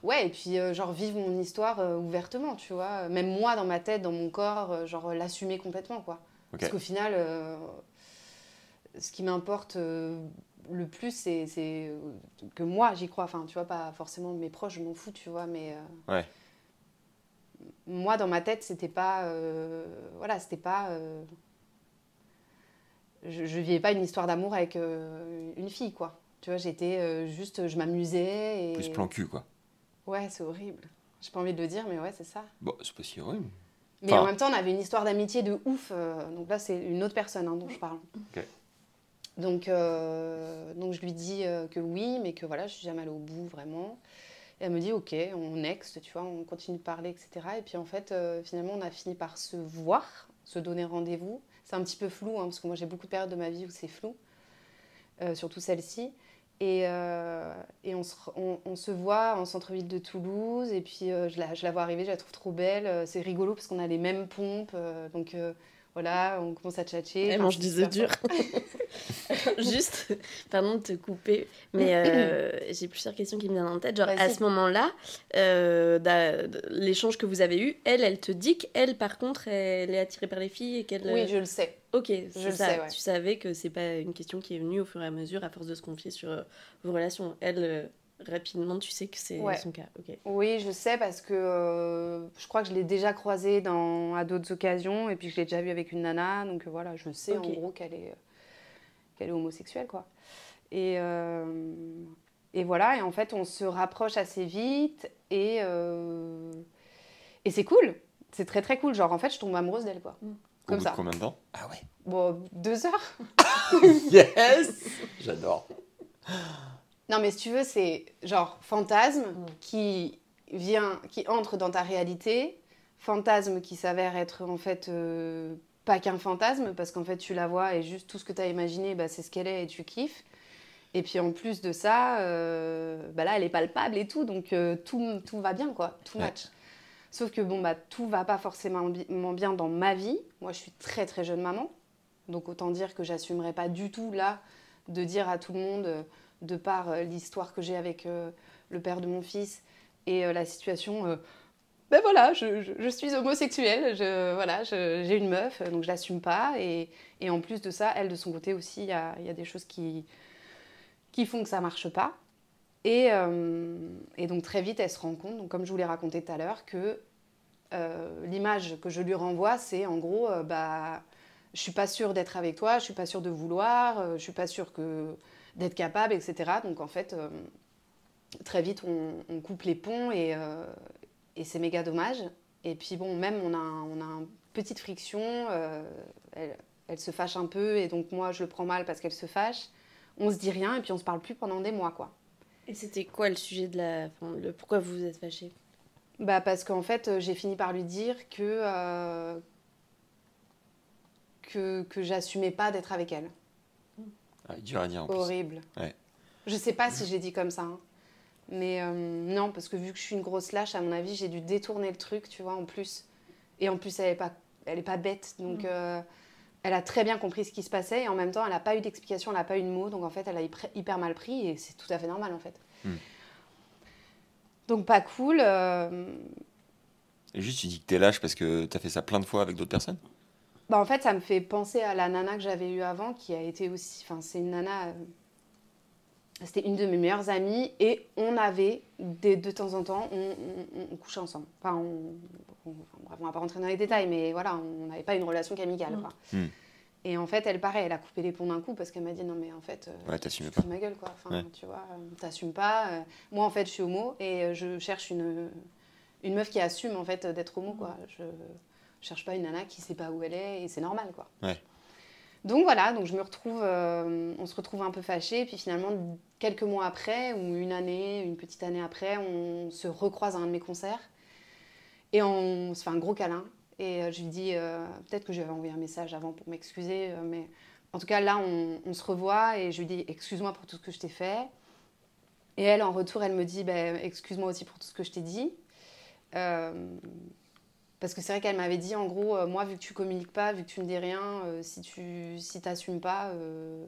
Ouais, et puis genre vivre mon histoire ouvertement, tu vois. Même moi, dans ma tête, dans mon corps, genre l'assumer complètement, quoi. Parce qu'au final, ce qui m'importe le plus, c'est que moi, j'y crois. Enfin, tu vois, pas forcément mes proches, je m'en fous, tu vois, mais... euh, Ouais. Moi, dans ma tête, c'était pas... euh, voilà, c'était pas... euh, je, je vivais pas une histoire d'amour avec une fille, quoi. Tu vois, j'étais juste... Je m'amusais et... Plus plan cul, quoi. Ouais, c'est horrible. J'ai pas envie de le dire, mais ouais, c'est ça. Bon, c'est pas si horrible. Mais Enfin- en même temps, on avait une histoire d'amitié de ouf. donc là, c'est une autre personne hein, dont je parle. Ok. Donc, euh, donc je lui dis euh, que oui, mais que voilà, je suis jamais allée au bout vraiment. Et elle me dit ok, on next, tu vois, on continue de parler, etc. Et puis en fait, euh, finalement, on a fini par se voir, se donner rendez-vous. C'est un petit peu flou, hein, parce que moi j'ai beaucoup de périodes de ma vie où c'est flou, surtout celle-ci. Et, et on, se, on, se voit en centre-ville de Toulouse, et puis je, la, je la vois arriver, je la trouve trop belle. C'est rigolo parce qu'on a les mêmes pompes, donc Voilà, on commence à tchatcher. Elle mange des œufs durs. Juste, pardon de te couper, mais euh, j'ai plusieurs questions qui me viennent en tête. Genre, à ce moment-là, euh, d- l'échange que vous avez eu, elle, elle te dit qu'elle, par contre, elle est attirée par les filles et qu'elle. Oui, je le sais. Ok, je le ça. sais, ouais. Tu savais que c'est pas une question qui est venue au fur et à mesure à force de se confier sur euh, vos relations. Elle, euh, rapidement, tu sais que c'est Ouais. son cas. Ok. Oui, je sais parce que euh, je crois que je l'ai déjà croisée dans, à d'autres occasions et puis je l'ai déjà vue avec une nana. Donc euh, voilà, je sais en gros qu'elle est, qu'elle est homosexuelle. Quoi. Et, euh, et voilà, et en fait, on se rapproche assez vite et, euh, et c'est cool. C'est très très cool. Genre, en fait, je tombe amoureuse d'elle. quoi. Au Comme bout ça. de combien de temps? Ah ouais. Bon, deux heures Yes J'adore. Non, mais si tu veux, c'est genre fantasme Mm. qui vient, qui entre dans ta réalité, fantasme qui s'avère être en fait euh, pas qu'un fantasme, parce qu'en fait tu la vois et juste tout ce que tu as imaginé, bah, c'est ce qu'elle est et tu kiffes. Et puis en plus de ça, euh, bah là elle est palpable et tout, donc euh, tout, tout va bien quoi, tout Ouais. match. Sauf que bon, bah tout va pas forcément bi- bien dans ma vie. Moi je suis très très jeune maman, donc autant dire que j'assumerai pas du tout là de dire à tout le monde. De par euh, l'histoire que j'ai avec euh, le père de mon fils et euh, la situation, ben voilà, je, suis homosexuelle, voilà, j'ai une meuf, donc je l'assume pas. Et, en plus de ça, elle, de son côté aussi, il y a, des choses qui, qui font que ça marche pas. Et, donc très vite, elle se rend compte, donc comme je vous l'ai raconté tout à l'heure, que l'image que je lui renvoie, c'est en gros, euh, bah, je suis pas sûre d'être avec toi, je suis pas sûre de vouloir, je suis pas sûre que d'être capable, etc. Donc en fait, euh, très vite, on, on coupe les ponts et, euh, et c'est méga dommage. Et puis bon, même on a, on a une petite friction, euh, elle, elle se fâche un peu et donc moi je le prends mal parce qu'elle se fâche. On se dit rien et puis on se parle plus pendant des mois quoi. Et c'était quoi le sujet de la. enfin, le... Pourquoi vous vous êtes fâchés? Bah parce qu'en fait, j'ai fini par lui dire que que, que j'assumais pas d'être avec elle. Ah, dur à dire en plus. Horrible. Ouais. Je sais pas si j'ai dit comme ça. hein. Mais euh, non, parce que vu que je suis une grosse lâche, à mon avis, j'ai dû détourner le truc, tu vois, en plus. Et en plus, elle est pas, elle est pas bête. Donc, Mm. euh, elle a très bien compris ce qui se passait. Et en même temps, elle n'a pas eu d'explication, elle n'a pas eu de mots. Donc, en fait, elle a hyper- hyper mal pris. Et c'est tout à fait normal, en fait. Mm. Donc, pas cool. euh, Et juste, tu dis que t'es lâche parce que t'as fait ça plein de fois avec d'autres personnes? Bah, en fait, ça me fait penser à la nana que j'avais eue avant, qui a été aussi. Enfin, c'est une nana. euh, C'était une de mes meilleures amies et on avait, des- de temps en temps, on, on- on couchait ensemble. Enfin, on, enfin, on va pas rentrer dans les détails, mais voilà, on n'avait pas une relation qu'amicale. Mm. Mm. Et en fait, elle, pareil, elle a coupé les ponts d'un coup parce qu'elle m'a dit non, mais en fait, euh, Ouais, tu pas. ma gueule, quoi. Enfin, Ouais. tu vois, euh, t'assumes pas. euh, moi, en fait, je suis homo et euh, je cherche une, une meuf qui assume, en fait, d'être homo, quoi. Je cherche pas une nana qui sait pas où elle est et c'est normal, quoi. Ouais. Donc voilà, donc je me retrouve, euh, on se retrouve un peu fâchés, et puis finalement, quelques mois après, ou une année, une petite année après, on se recroise à un de mes concerts, et on se fait un gros câlin, et euh, je lui dis, euh, peut-être que je lui avais envoyé un message avant pour m'excuser, mais en tout cas là, on, on se revoit, et je lui dis, excuse-moi pour tout ce que je t'ai fait, et elle, en retour, elle me dit, ben, excuse-moi aussi pour tout ce que je t'ai dit. Parce que c'est vrai qu'elle m'avait dit, en gros, euh, moi, vu que tu communiques pas, vu que tu me dis rien, euh, si tu si t'assumes pas, euh,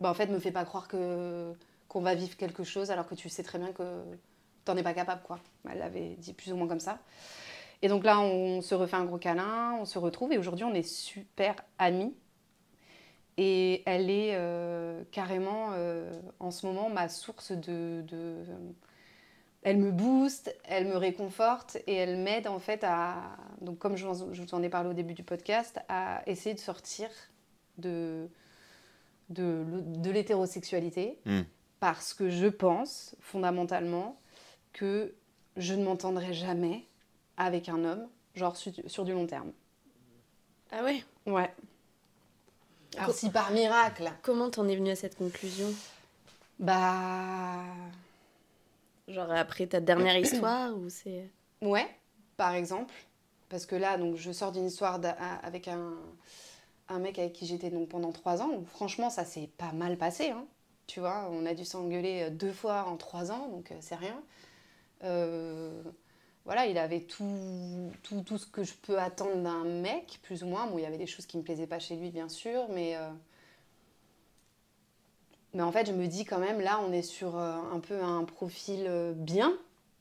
bah, en fait, me fais pas croire que qu'on va vivre quelque chose alors que tu sais très bien que t'en es pas capable, quoi. Elle l'avait dit plus ou moins comme ça. Et donc là, on se refait un gros câlin, on se retrouve, et aujourd'hui, on est super amis. Et elle est carrément, en ce moment, ma source de, elle me booste, elle me réconforte et elle m'aide en fait à, donc comme je vous en- je vous en ai parlé au début du podcast, à essayer de sortir de, de, de l'hétérosexualité Mm. parce que je pense fondamentalement que je ne m'entendrai jamais avec un homme, genre sur, sur du long terme. Ah ouais? Ouais. Alors Co- si par miracle, Comment t'en es venue à cette conclusion? Bah Genre après ta dernière histoire ou c'est. Ouais, par exemple. Parce que là, donc, je sors d'une histoire avec un, mec avec qui j'étais pendant trois ans. franchement, ça s'est pas mal passé. hein. Tu vois, on a dû s'engueuler euh, deux fois en trois ans, donc euh, c'est rien. Euh, voilà, il avait tout, tout, tout ce que je peux attendre d'un mec, plus ou moins. Bon, il y avait des choses qui me plaisaient pas chez lui, bien sûr, mais. euh, Mais en fait, je me dis quand même, là, on est sur euh, un peu un profil euh, bien,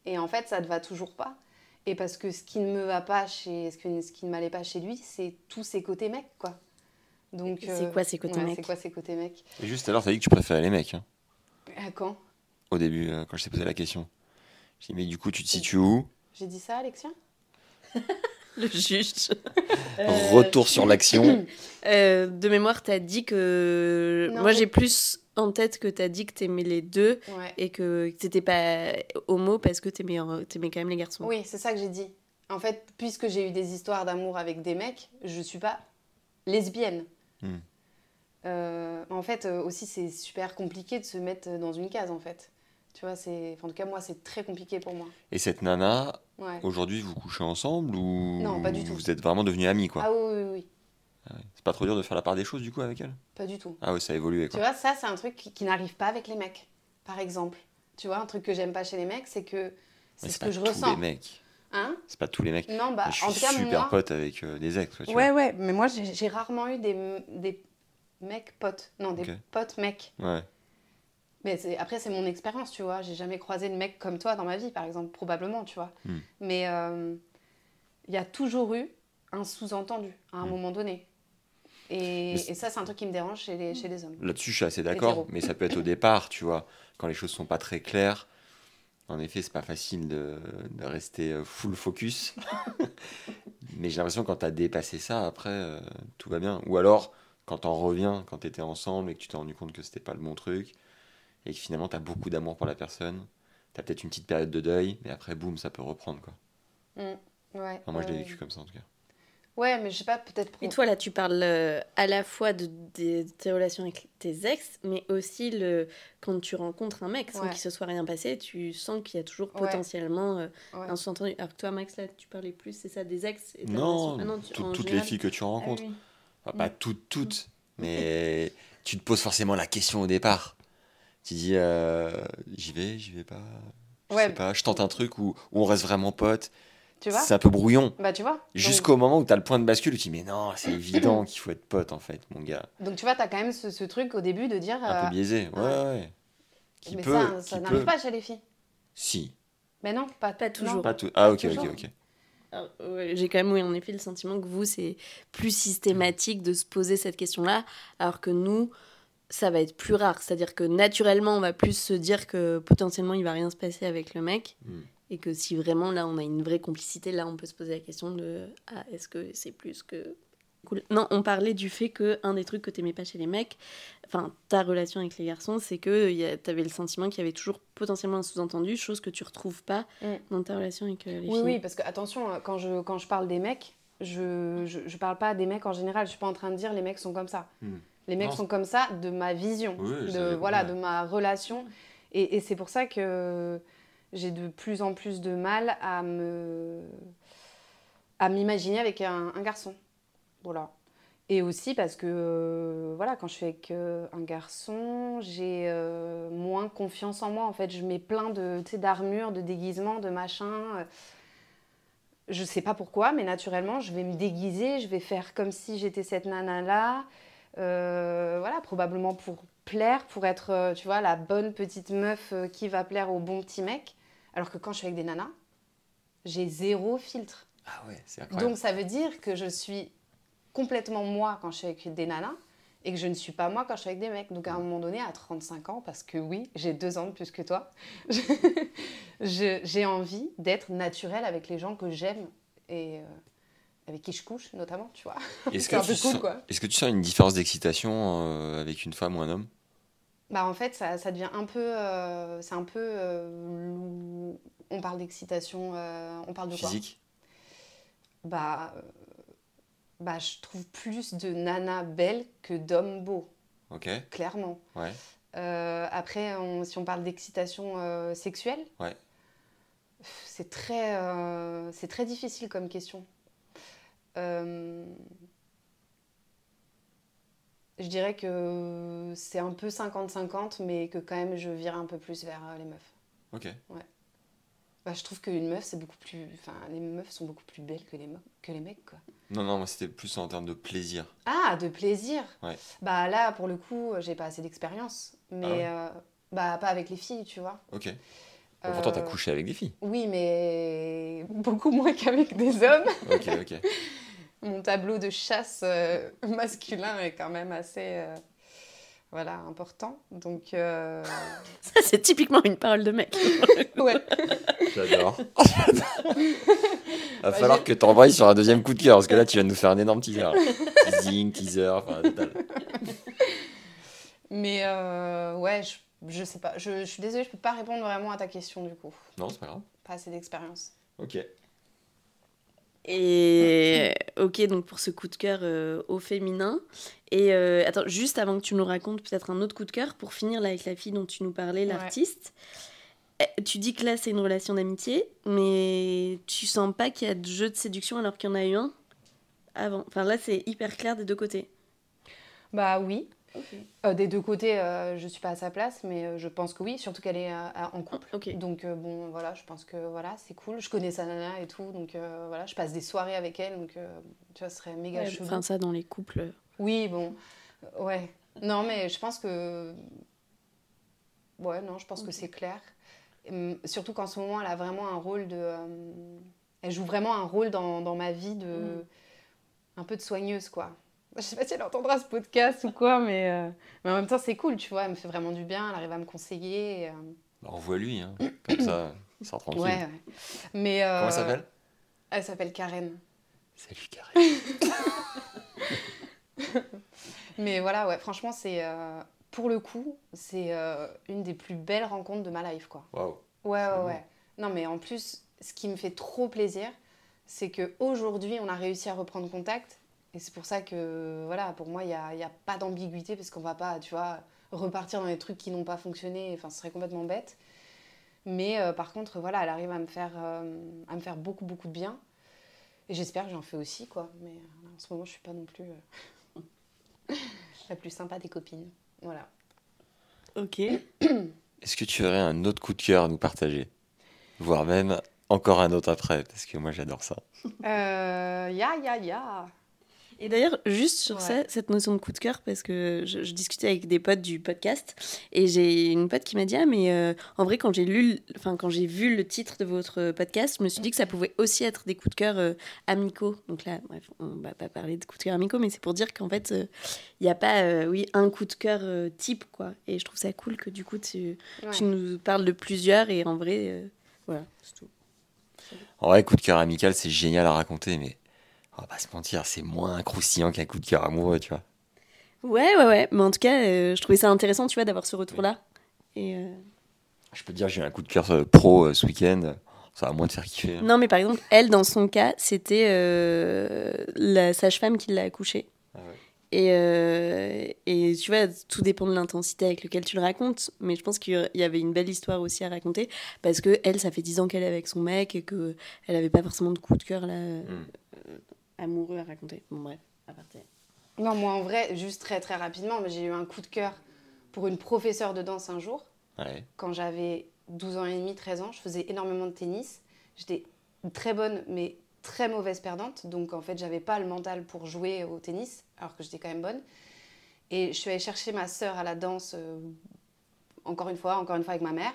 et en fait, ça ne va toujours pas. Et parce que ce qui ne me va pas chez. Ce, que- ce qui ne m'allait pas chez lui, c'est tous ses côtés mecs, quoi. Donc. C'est euh, quoi ces côtés ouais, mecs C'est quoi ses côtés mecs Et juste alors, t'as dit que tu préférais les mecs, hein, À quand? Au début, euh, quand je t'ai posé la question. J'ai dit, mais du coup, tu te situes où? J'ai dit ça, Alexia? Le juge. Retour sur l'action. Euh, de mémoire, t'as dit que. Non, Moi, j'ai plus en tête que t'as dit que t'aimais les deux Ouais. et que t'étais pas homo parce que t'aimais, euh, t'aimais quand même les garçons. Oui, c'est ça que j'ai dit. En fait, puisque j'ai eu des histoires d'amour avec des mecs, je suis pas lesbienne. Hmm. Euh, en fait, euh, aussi, c'est super compliqué de se mettre dans une case, en fait. Tu vois, c'est... enfin, en tout cas, moi, c'est très compliqué pour moi. Et cette nana, Ouais. aujourd'hui, vous couchez ensemble ou Non, pas du tout. Vous êtes vraiment devenus amis, quoi? Ah oui, oui, oui. C'est pas trop dur de faire la part des choses, du coup, avec elle? Pas du tout. Ah ouais, ça a évolué, Tu quoi. vois, ça, c'est un truc qui, qui n'arrive pas avec les mecs, par exemple. Tu vois, un truc que j'aime pas chez les mecs, c'est que c'est ce pas que je tous ressens. les mecs. Hein? C'est pas tous les mecs. Non, bah, Mais je en suis cas, super moi... pote avec euh, des ex, quoi, tu Ouais, ouais, mais moi, j'ai rarement eu des, des mecs potes. Non, des potes mecs. Ouais. Mais après, c'est mon expérience, tu vois. J'ai jamais croisé de mec comme toi dans ma vie, par exemple, probablement, tu vois. Hmm. Mais euh, il y a toujours eu un sous-entendu à un Hmm. moment donné. Et, ça, c'est un truc qui me dérange chez les, chez les hommes. Là-dessus, je suis assez d'accord, mais ça peut être au départ, tu vois, quand les choses sont pas très claires. En effet, c'est pas facile de, de rester euh, full focus. mais j'ai l'impression que quand tu as dépassé ça, après, euh, tout va bien. Ou alors, quand t'en reviens, quand tu étais ensemble et que tu t'es rendu compte que c'était pas le bon truc, et que finalement tu as beaucoup d'amour pour la personne, tu as peut-être une petite période de deuil, mais après, boum, ça peut reprendre. Quoi. Ouais. Enfin, moi, je l'ai ouais. vécu comme ça, en tout cas. Ouais, mais je sais pas, peut-être. Et toi, là, tu parles euh, à la fois de, de tes relations avec tes ex, mais aussi le, quand tu rencontres un mec sans Ouais. qu'il se soit rien passé, tu sens qu'il y a toujours Ouais. potentiellement euh, Ouais. un sous-entendu. Alors que toi, Max, là, tu parlais plus, c'est ça, des ex et Non, Ah tu- tout- en toutes les filles que tu Ah rencontres. oui. Enfin, pas toutes, toutes, mais tu te poses forcément la question au départ. Tu dis, euh, j'y vais, j'y vais pas. Je Ouais. sais pas, je tente un truc où, où on reste vraiment potes. Tu vois C'est un peu brouillon. Bah, tu vois. Donc- Jusqu'au moment où tu as le point de bascule, où tu dis, mais non, c'est évident qu'il faut être pote en fait, mon gars. Donc, tu vois, t'as quand même ce, ce truc au début de dire. Un euh, peu biaisé. Ouais, ouais. ouais. Qui mais peut. ça, ça qui n'arrive peut- pas chez les filles. Si. Mais non, pas, Pas toujours. non. Pas tout. Ah, ok, ok, Toujours. ok. Ouais, J'ai quand même, oui, en effet, le sentiment que vous, c'est plus systématique de se poser cette question-là, alors que nous, ça va être plus rare. C'est-à-dire que naturellement, on va plus se dire que potentiellement, il va rien se passer avec le mec. Hmm. Et que si vraiment, là, on a une vraie complicité, là, on peut se poser la question de Ah, est-ce que c'est plus que. Cool? Non, on parlait du fait que un des trucs que t'aimais pas chez les mecs, enfin ta relation avec les garçons, c'est que y a- t'avais le sentiment qu'il y avait toujours potentiellement un sous-entendu, chose que tu retrouves pas Mm. dans ta relation avec euh, les Oui, filles. oui, parce que attention, euh, quand je, quand je parle des mecs, je, je, je parle pas des mecs en général. Je suis pas en train de dire les mecs sont comme ça. Hmm. Les mecs Non. sont comme ça de ma vision, Oui, de, voilà, de ma relation. Et, et c'est pour ça que j'ai de plus en plus de mal à me à m'imaginer avec un, garçon. Voilà. Et aussi parce que euh, voilà, quand je suis avec euh, un garçon, j'ai euh, moins confiance en moi. En fait, je mets plein de d'armures, de déguisements, de machins. Je sais pas pourquoi, mais naturellement, je vais me déguiser, je vais faire comme si j'étais cette nana-là. Euh, voilà, probablement pour plaire, pour être, tu vois, la bonne petite meuf qui va plaire au bon petit mec. Alors que quand je suis avec des nanas, j'ai zéro filtre. Ah ouais, c'est incroyable. Donc ça veut dire que je suis complètement moi quand je suis avec des nanas et que je ne suis pas moi quand je suis avec des mecs. Donc à un moment donné, à 35 ans, parce que oui, j'ai deux ans de plus que toi, j'ai envie d'être naturelle avec les gens que j'aime et euh, avec qui je couche notamment, tu vois. Est-ce que, tu cool sens- quoi. est-ce que tu sens une différence d'excitation euh, avec une femme ou un homme? Bah en fait, ça, ça devient un peu... euh, c'est un peu... euh, on parle d'excitation, euh, on parle de quoi? Physique? Bah, bah, je trouve plus de nanas belles que d'hommes beaux, Ok, clairement. ouais. Après, on- si on parle d'excitation sexuelle, Ouais. c'est très, c'est très difficile comme question. Euh, je dirais que c'est un peu 50-50, mais que quand même je vire un peu plus vers euh, les meufs. Ok. Ouais. Bah, je trouve qu'une meuf, c'est beaucoup plus. Enfin, les meufs sont beaucoup plus belles que les, mo- que les mecs, quoi. Non, non, moi c'était plus en termes de plaisir. Ah, de plaisir Ouais. Bah là, pour le coup, j'ai pas assez d'expérience. Mais. Ah ouais euh, bah, pas avec les filles, tu vois. Ok. Bon, pourtant, t'as Euh, couché avec des filles. Oui, mais beaucoup moins qu'avec des hommes. Ok, ok. Mon tableau de chasse euh, masculin est quand même assez. euh, voilà, important. Donc. euh, Ça, c'est typiquement une parole de mec. ouais. J'adore. Va Bah, falloir j'ai- que t'envoies sur un deuxième coup de cœur, parce que là, tu viens de nous faire un énorme teaser. Teasing, teaser, enfin, total. Mais euh, ouais, je, je sais pas. Je, je suis désolée, je peux pas répondre vraiment à ta question du coup. Non, c'est pas grave. Pas assez d'expérience. Ok. Et ok, donc pour ce coup de cœur euh, au féminin. Et euh, attends, juste avant que tu nous racontes peut-être un autre coup de cœur, pour finir là avec la fille dont tu nous parlais, l'artiste. eh, Tu dis que là c'est une relation d'amitié, mais tu sens pas qu'il y a de jeu de séduction alors qu'il y en a eu un avant? Enfin là c'est hyper clair des deux côtés. Bah oui. Euh, des deux côtés, euh, je suis pas à sa place, mais euh, je pense que oui, surtout qu'elle est euh, en couple. Donc euh, bon, voilà, je pense que voilà, c'est cool. Je connais sa nana et tout, donc euh, voilà, je passe des soirées avec elle, donc euh, tu vois, ce serait méga chelou. Enfin ça dans les couples. Oui, bon, ouais. Non, mais je pense que. Ouais, non, je pense que c'est clair. Hum, Surtout qu'en ce moment, elle a vraiment un rôle de. euh, Elle joue vraiment un rôle dans, dans ma vie de. Mm. Un peu de soigneuse, quoi. Je sais pas si elle entendra ce podcast ou quoi, mais, euh, mais en même temps, c'est cool, tu vois. Elle me fait vraiment du bien, elle arrive à me conseiller. euh, Bah, Envoie-lui, hein. comme ça, il sort tranquille. Ouais, ouais. Mais. euh, Comment elle s'appelle? Elle s'appelle Karen. Salut, Carré. Mais voilà, ouais, franchement, c'est. euh, Pour le coup, c'est une des plus belles rencontres de ma life, quoi. Waouh. Ouais, ouais, ouais. Non, mais en plus, ce qui me fait trop plaisir, c'est qu'aujourd'hui, on a réussi à reprendre contact. Et c'est pour ça que, voilà, pour moi, il n'y a, y a pas d'ambiguïté, parce qu'on va pas, tu vois, repartir dans les trucs qui n'ont pas fonctionné. Enfin, ce serait complètement bête. Mais euh, par contre, voilà, elle arrive à me faire, euh, à me faire beaucoup, beaucoup de bien. Et j'espère que j'en fais aussi, quoi. Mais euh, en ce moment, je suis pas non plus euh, la plus sympa des copines. Voilà. Ok. Est-ce que tu aurais un autre coup de cœur à nous partager? Voire même encore un autre après, parce que moi j'adore ça. Euh, ya, ya, ya. Et d'ailleurs, juste sur Ouais. ça, cette notion de coup de cœur, parce que je, je discutais avec des potes du podcast, et j'ai une pote qui m'a dit Ah, mais euh, en vrai, quand j'ai lu, enfin, quand j'ai vu le titre de votre podcast, je me suis dit que ça pouvait aussi être des coups de cœur euh, amicaux. Donc là, bref, on va pas parler de coups de cœur amicaux, mais c'est pour dire qu'en fait, il n'y a pas, euh, oui, un coup de cœur euh, type, quoi. Et je trouve ça cool que du coup, tu, Ouais. tu nous parles de plusieurs, et en vrai, euh, voilà, c'est tout. En vrai, coup de cœur amical, c'est génial à raconter, mais on va pas se mentir, c'est moins croustillant qu'un coup de cœur amoureux, tu vois. Ouais, ouais, ouais. Mais en tout cas, euh, je trouvais ça intéressant, tu vois, d'avoir ce retour-là. Et. euh, Je peux te dire, j'ai eu un coup de cœur euh, pro euh, ce week-end, ça va moins te faire kiffer. hein. Non, mais par exemple, elle, dans son cas, c'était la sage-femme qui l'a accouchée. Ah ouais. Et, et tu vois, tout dépend de l'intensité avec laquelle tu le racontes. Mais je pense qu'il y avait une belle histoire aussi à raconter. Parce que elle, ça fait 10 ans qu'elle est avec son mec et qu'elle n'avait pas forcément de coup de cœur là, euh, Mm. Amoureux à raconter. Bon, bref, à partir. Non, moi en vrai, juste très très rapidement, mais j'ai eu un coup de cœur pour une professeure de danse un jour. Ouais. Quand j'avais 12 ans et demi, 13 ans, je faisais énormément de tennis. J'étais très bonne, mais très mauvaise perdante. Donc en fait, j'avais pas le mental pour jouer au tennis, alors que j'étais quand même bonne. Et je suis allée chercher ma sœur à la danse, euh, encore une fois, encore une fois avec ma mère.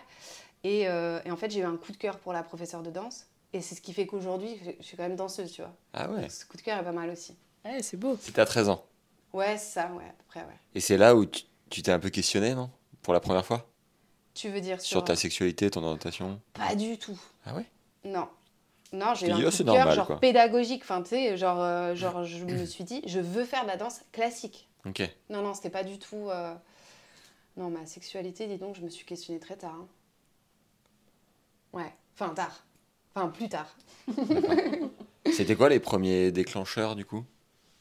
Et, euh, et en fait, j'ai eu un coup de cœur pour la professeure de danse. Et c'est ce qui fait qu'aujourd'hui, je suis quand même danseuse, tu vois. Ah ouais ce coup de cœur est pas mal aussi. Ouais, c'est beau. C'était à 13 ans. Ouais, c'est ça, ouais, à peu près, ouais. Et c'est là où tu t'es un peu questionné, non? Pour la première fois? Tu veux dire Sur ta sexualité, ton orientation? Pas du tout. Ah ouais? Non. Non, j'ai eu un coup oh, de cœur genre quoi. pédagogique. Enfin, tu sais, genre, euh, genre, je me suis dit, je veux faire de la danse classique. Ok. Non, non, c'était pas du tout... euh, Non, ma sexualité, dis donc, je me suis questionnée très tard. hein. Ouais, enfin, tard. Enfin, plus tard. C'était quoi les premiers déclencheurs, du coup,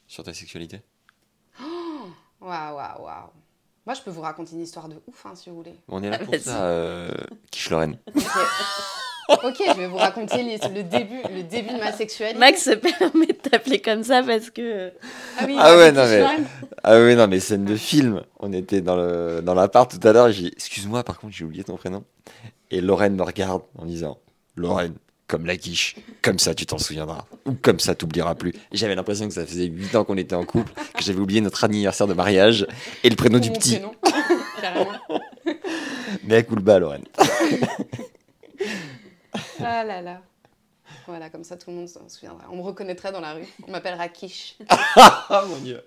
sur ta sexualité? Waouh, waouh, waouh. Moi, je peux vous raconter une histoire de ouf, hein, si vous voulez. On est là pour ça, euh... Quiche Lorraine. Ok, Ok, je vais vous raconter les- le, début, le début de ma sexualité. Max se permet de t'appeler comme ça parce que. Ah, oui, Ah ouais, non, mais-. Ah oui, non, mais scène de film. On était dans le dans l'appart tout à l'heure. J'ai dit, excuse-moi, par contre, j'ai oublié ton prénom. Et Lorraine me regarde en disant, Lorraine, comme la quiche, comme ça tu t'en souviendras, ou comme ça t'oublieras plus. J'avais l'impression que ça faisait 8 ans qu'on était en couple, que j'avais oublié notre anniversaire de mariage et le prénom du Mon petit. prénom. Mais à coup le bas, Lorraine. Ah là là. Voilà, comme ça tout le monde s'en souviendra. On me reconnaîtra dans la rue. On m'appellera Quiche. Ah mon dieu.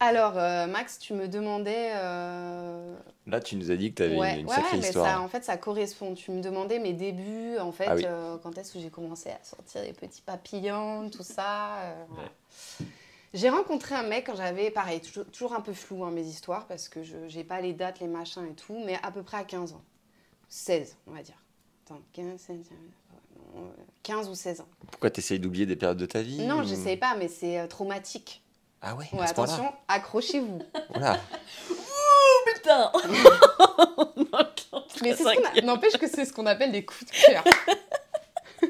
Alors, euh, Max, tu me demandais. euh, Là, tu nous as dit que tu avais ouais, une, une ouais, sacrée ouais, mais histoire. ça, en fait, ça correspond. Tu me demandais mes débuts, en fait, Ah oui. euh, quand est-ce que j'ai commencé à sortir des petits papillons, tout ça. euh, voilà. J'ai rencontré un mec quand j'avais, pareil, toujours, toujours un peu flou hein, mes histoires, parce que je n'ai pas les dates, les machins et tout, mais à peu près à 15 ans. 16, on va dire. Attends, 15, 16, euh, non, euh, 15 ou 16 ans. Pourquoi tu essayes d'oublier des périodes de ta vie Non, ou- je sais pas, mais c'est euh, traumatique. Ah ouais, Ouais, à ce point-là. attention, accrochez-vous. Voilà. Putain Mais c'est ce qu'on a- n'empêche que c'est ce qu'on appelle des coups de cœur.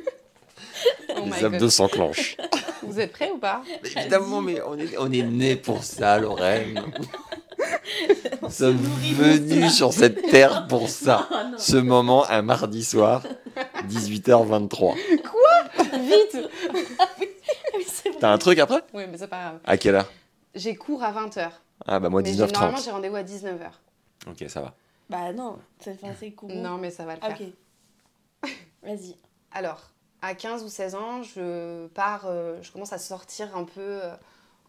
oh Les abdos s'enclenchent. Vous êtes prêts ou pas? Mais évidemment, mais on est, on est né pour ça, Lorraine. Nous sommes venus sur cette terre pour ça. Ah non. Ce moment, un mardi soir, 18h23. Vite Ah oui, c'est vrai. T'as un truc après? Oui, mais c'est pas grave. À quelle heure? J'ai cours à 20h. Ah bah moi mais j'ai- normalement, 19h30. j'ai rendez-vous à 19h. Ok, ça va. Bah non, c'est enfin, c'est cool. Non, mais ça va le Ah, faire. ok. Vas-y. Alors, à 15 ou 16 ans, je pars, euh, je commence à sortir un peu euh,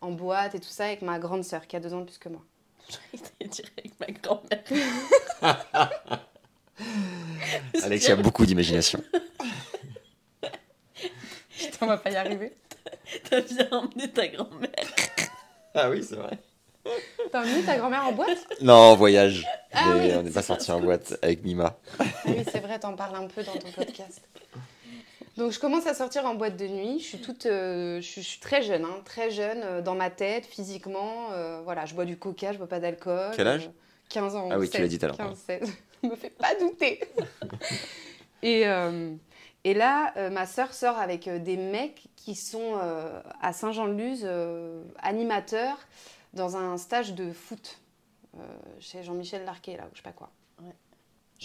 en boîte et tout ça avec ma grande sœur qui a deux ans de plus que moi. Je dirais avec ma grand-mère. Alexia a beaucoup d'imagination. Putain, on va pas y arriver. T'as bien emmené ta grand-mère. Ah oui, c'est vrai. T'as emmené ta grand-mère en boîte? Non, en voyage. Ah oui, on n'est pas sorti en boîte avec Mima. Ah oui, c'est vrai, t'en parles un peu dans ton podcast. Donc je commence à sortir en boîte de nuit. Je suis toute, euh, je, suis, je suis très jeune, hein, très jeune euh, dans ma tête, physiquement. euh, voilà, je bois du coca, je bois pas d'alcool. Quel âge? Euh, 15 ans. Ah ou oui, tu 16, l'as dit tout à l'heure, 15, 16. me fais pas douter. et, euh, et là, euh, ma sœur sort avec euh, des mecs qui sont euh, à Saint-Jean-de-Luz, animateurs dans un stage de foot chez Jean-Michel Larquet, là, ou je sais pas quoi.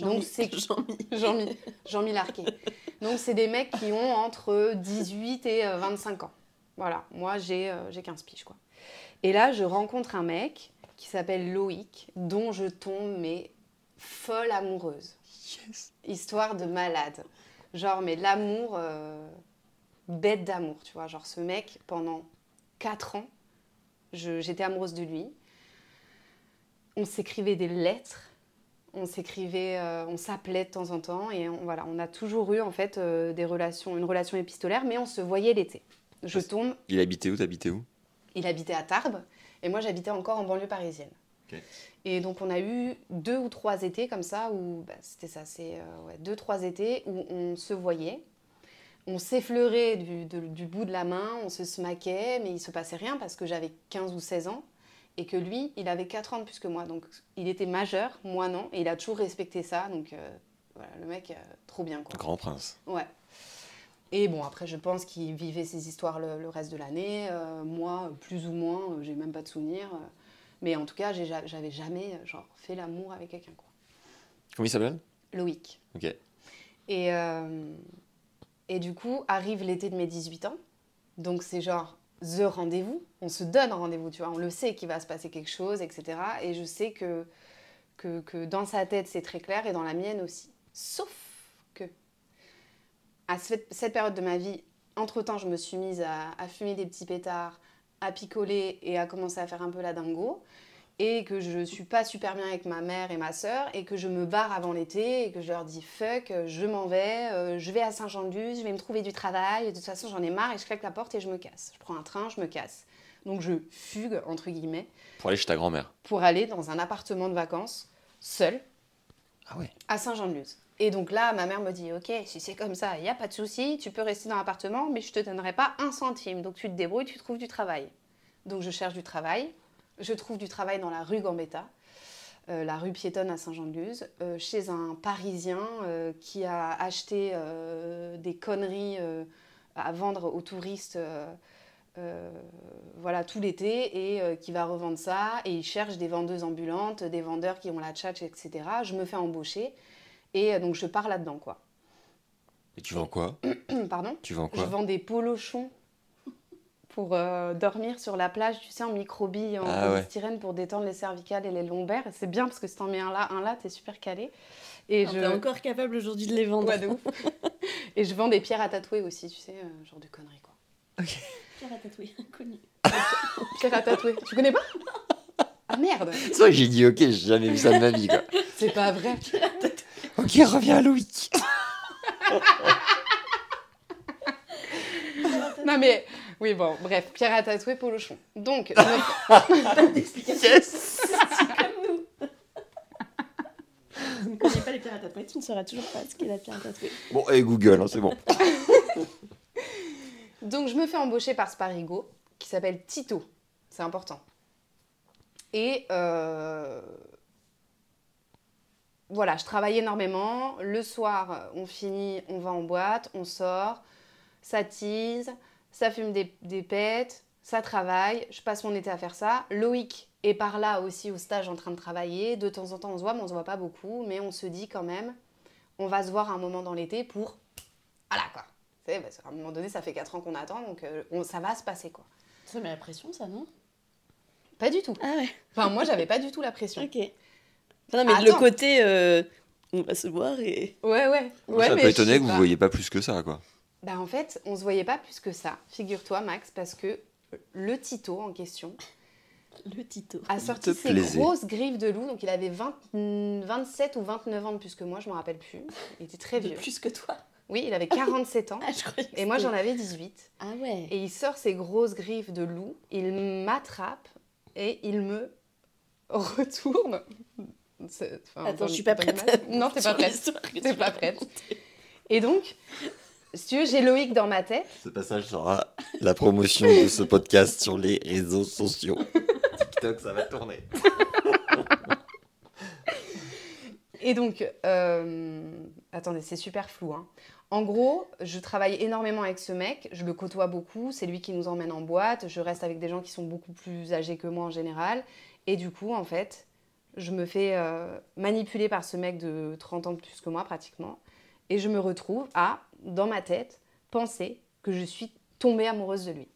Donc, c'est- Jean-Mi. Jean-Mi Jean Larquet. Donc, c'est des mecs qui ont entre 18 et euh, 25 ans. Voilà, moi, j'ai j'ai 15 piges, quoi. Et là, je rencontre un mec qui s'appelle Loïc, dont je tombe, mais folle amoureuse. Yes. Histoire de malade. Genre, mais l'amour, euh, bête d'amour, tu vois. Genre, ce mec, pendant 4 ans, j'étais amoureuse de lui. On s'écrivait des lettres. On s'écrivait, euh, on s'appelait de temps en temps et on, voilà, on a toujours eu en fait euh, des relations, une relation épistolaire, mais on se voyait l'été. Je tombe, Il habitait où T'habitais où? Il habitait à Tarbes et moi j'habitais encore en banlieue parisienne. Et donc on a eu deux ou trois étés comme ça où bah, c'était ça, c'est euh, ouais, deux trois étés où on se voyait, on s'effleurait du, de- du bout de la main, on se smaquait, mais il se passait rien parce que j'avais 15 ou 16 ans et que lui il avait 4 ans de plus que moi, donc il était majeur, moi non, et il a toujours respecté ça, donc euh, voilà, le mec euh, trop bien quoi. Grand prince. Ouais. Et bon, après, je pense qu'il vivait ses histoires le, le reste de l'année. Euh, moi, plus ou moins, j'ai même pas de souvenirs. Mais en tout cas, j'avais jamais euh, genre, fait l'amour avec quelqu'un. quoi. Comment il s'appelle? Loïc. Ok. Et, euh, et du coup, arrive l'été de mes 18 ans. Donc, c'est genre the rendez-vous. On se donne rendez-vous, tu vois. On le sait qu'il va se passer quelque chose, etc. Et je sais que, que, que dans sa tête, c'est très clair et dans la mienne aussi. Sauf que, à cette, cette période de ma vie, entre-temps, je me suis mise à, à fumer des petits pétards, à picoler et à commencer à faire un peu la dingo et que je suis pas super bien avec ma mère et ma sœur et que je me barre avant l'été et que je leur dis fuck, je m'en vais, euh, je vais à Saint-Jean-de-Luz, je vais me trouver du travail, de toute façon j'en ai marre et je claque la porte et je me casse. Je prends un train, je me casse. Donc je fugue, entre guillemets, Pour aller chez ta grand-mère. pour aller dans un appartement de vacances, seule, Ah ouais. à Saint-Jean-de-Luz. Et donc là, ma mère me dit, ok, si c'est comme ça, il n'y a pas de souci, tu peux rester dans l'appartement, mais je te donnerai pas un centime. Donc tu te débrouilles, tu trouves du travail. Donc je cherche du travail. Je trouve du travail dans la rue Gambetta, euh, la rue piétonne à Saint-Jean-de-Luz, euh, chez un Parisien euh, qui a acheté des conneries à vendre aux touristes. voilà tout l'été et qui va revendre ça et il cherche des vendeuses ambulantes, des vendeurs qui ont la tchatch, etc. Je me fais embaucher et euh, donc je pars là-dedans quoi. Et tu vends quoi Pardon Tu vends Je quoi vends des polochons pour euh, dormir sur la plage, tu sais, en microbilles, en Ah ouais. polystyrène pour détendre les cervicales et les lombaires. Et C'est bien parce que si t'en mets un là, un là, t'es super calé. Et je... T'es encore capable aujourd'hui de les vendre. Ouais, de ouf. et je vends des pierres à tatouer aussi, tu sais, euh, genre de conneries quoi. Pierre à tatouer, inconnu. Pierre à tatouer, tu connais pas? Ah merde, C'est vrai que j'ai dit ok, j'ai jamais vu ça de ma vie quoi. c'est pas vrai. Ok, reviens à Loïc. Non mais, oui bon, bref, pierre à tatouer, polochon. Donc, je me- Yes Comme nous. Ne connais pas les pierres à tatouer, tu ne sauras toujours pas ce qu'est la pierre à tatouer. Bon, et Google, hein, c'est bon. Donc je me fais embaucher par Sparigo, qui s'appelle Tito. C'est important. Et euh, voilà, je travaille énormément. Le soir, on finit, on va en boîte, on sort, ça tease, ça fume des, des pètes, ça travaille. Je passe mon été à faire ça. Loïc est par là aussi au stage en train de travailler. De temps en temps, on se voit, mais on se voit pas beaucoup. Mais on se dit quand même, on va se voir un moment dans l'été pour... Voilà quoi. Tu sais, parce qu'à un moment donné, ça fait 4 ans qu'on attend, donc euh, on- ça va se passer quoi. Ça met la pression, ça, non? Pas du tout. Ah ouais, Enfin, moi, j'avais pas du tout la pression. ok. Non, mais le côté, euh, on va se voir et... Ouais, ouais. ouais ça mais peut je étonner sais que vous pas. voyez pas plus que ça quoi. Bah, en fait, on se voyait pas plus que ça, figure-toi, Max, parce que le Tito en question Le Tito. a sorti ses plaisait. grosses griffes de loup. Donc, il avait 20 27 ou 29 ans de plus que moi, je me rappelle plus. Il était très De vieux. plus que toi. Oui, il avait 47 ans. Ah, je croyais que Et moi, j'en avais 18. Ah ouais. Et il sort ses grosses griffes de loup, il m'attrape et il me retourne. Attends, je suis pas prête. Non, t'es pas prête. T'es pas prête. Et donc, si tu veux, j'ai Loïc dans ma tête. Ce passage sera la promotion de ce podcast sur les réseaux sociaux. TikTok, ça va tourner. Et donc, euh, attendez, c'est super flou. hein. En gros, je travaille énormément avec ce mec, je le côtoie beaucoup, c'est lui qui nous emmène en boîte, je reste avec des gens qui sont beaucoup plus âgés que moi en général. Et du coup, en fait, je me fais euh, manipuler par ce mec de 30 ans de plus que moi pratiquement. Et je me retrouve à, dans ma tête, penser que je suis tombée amoureuse de lui.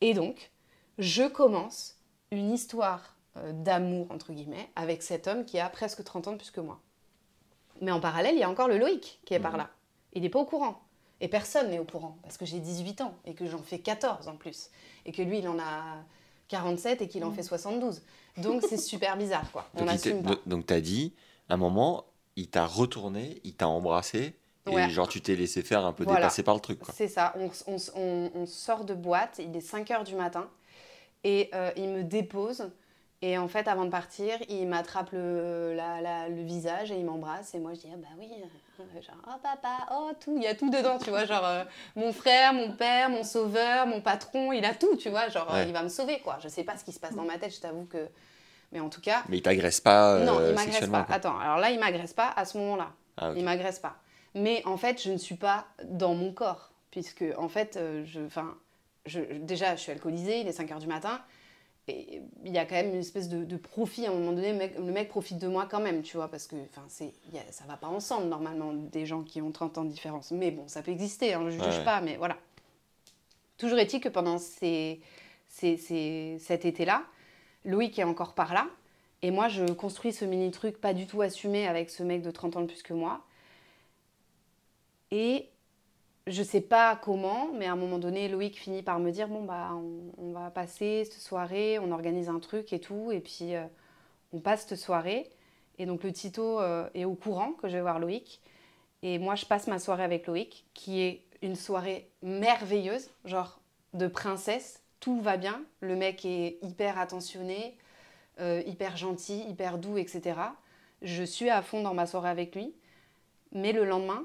Et donc, je commence une histoire euh, d'amour, entre guillemets, avec cet homme qui a presque 30 ans de plus que moi. Mais en parallèle, il y a encore le Loïc qui est par là. Il n'est pas au courant. Et personne n'est au courant, parce que j'ai 18 ans et que j'en fais 14 en plus. Et que lui, il en a 47 et qu'il en fait 72. Donc c'est super bizarre, quoi. On Donc, n'assume pas. donc t'as dit, à un moment, il t'a retourné, il t'a embrassé, et Ouais. genre tu t'es laissé faire un peu Voilà. dépasser par le truc quoi. C'est ça, on, on- on- on sort de boîte, il est 5 heures du matin, et euh, il me dépose. Et en fait, avant de partir, il m'attrape le, la- la- le visage et il m'embrasse. Et moi, je dis, ah bah oui, euh, genre, oh papa, oh tout, il y a tout dedans, tu vois. Genre, euh, mon frère, mon père, mon sauveur, mon patron, il a tout, tu vois. Genre, Ouais. il va me sauver, quoi. Je sais pas ce qui se passe dans ma tête, je t'avoue que. Mais en tout cas, Mais il t'agresse pas euh, non, il m'agresse pas. quoi. Attends, alors là, il m'agresse pas à ce moment-là. Ah, ok. Il m'agresse pas. Mais en fait, je ne suis pas dans mon corps. Puisque, en fait, je, je, déjà, je suis alcoolisée, il est 5 h du matin. Et il y a quand même une espèce de, de profit. À un moment donné, le mec, le mec profite de moi quand même, tu vois. Parce que enfin, c'est, il y a- ça va pas ensemble, normalement, des gens qui ont 30 ans de différence. Mais bon, ça peut exister, hein, je ne juge ouais. pas, mais voilà. Toujours est-il que pendant ces, ces- ces- cet été-là, Loïc est encore par là. Et moi, je construis ce mini truc pas du tout assumé avec ce mec de 30 ans de plus que moi. Et je sais pas comment, mais à un moment donné, Loïc finit par me dire bon bah on, va passer cette soirée, on organise un truc et tout, et puis euh, on passe cette soirée. Et donc le Tito euh, est au courant que je vais voir Loïc, et moi je passe ma soirée avec Loïc, qui est une soirée merveilleuse, genre de princesse, tout va bien, le mec est hyper attentionné, euh, hyper gentil, hyper doux, etc. Je suis à fond dans ma soirée avec lui, mais le lendemain,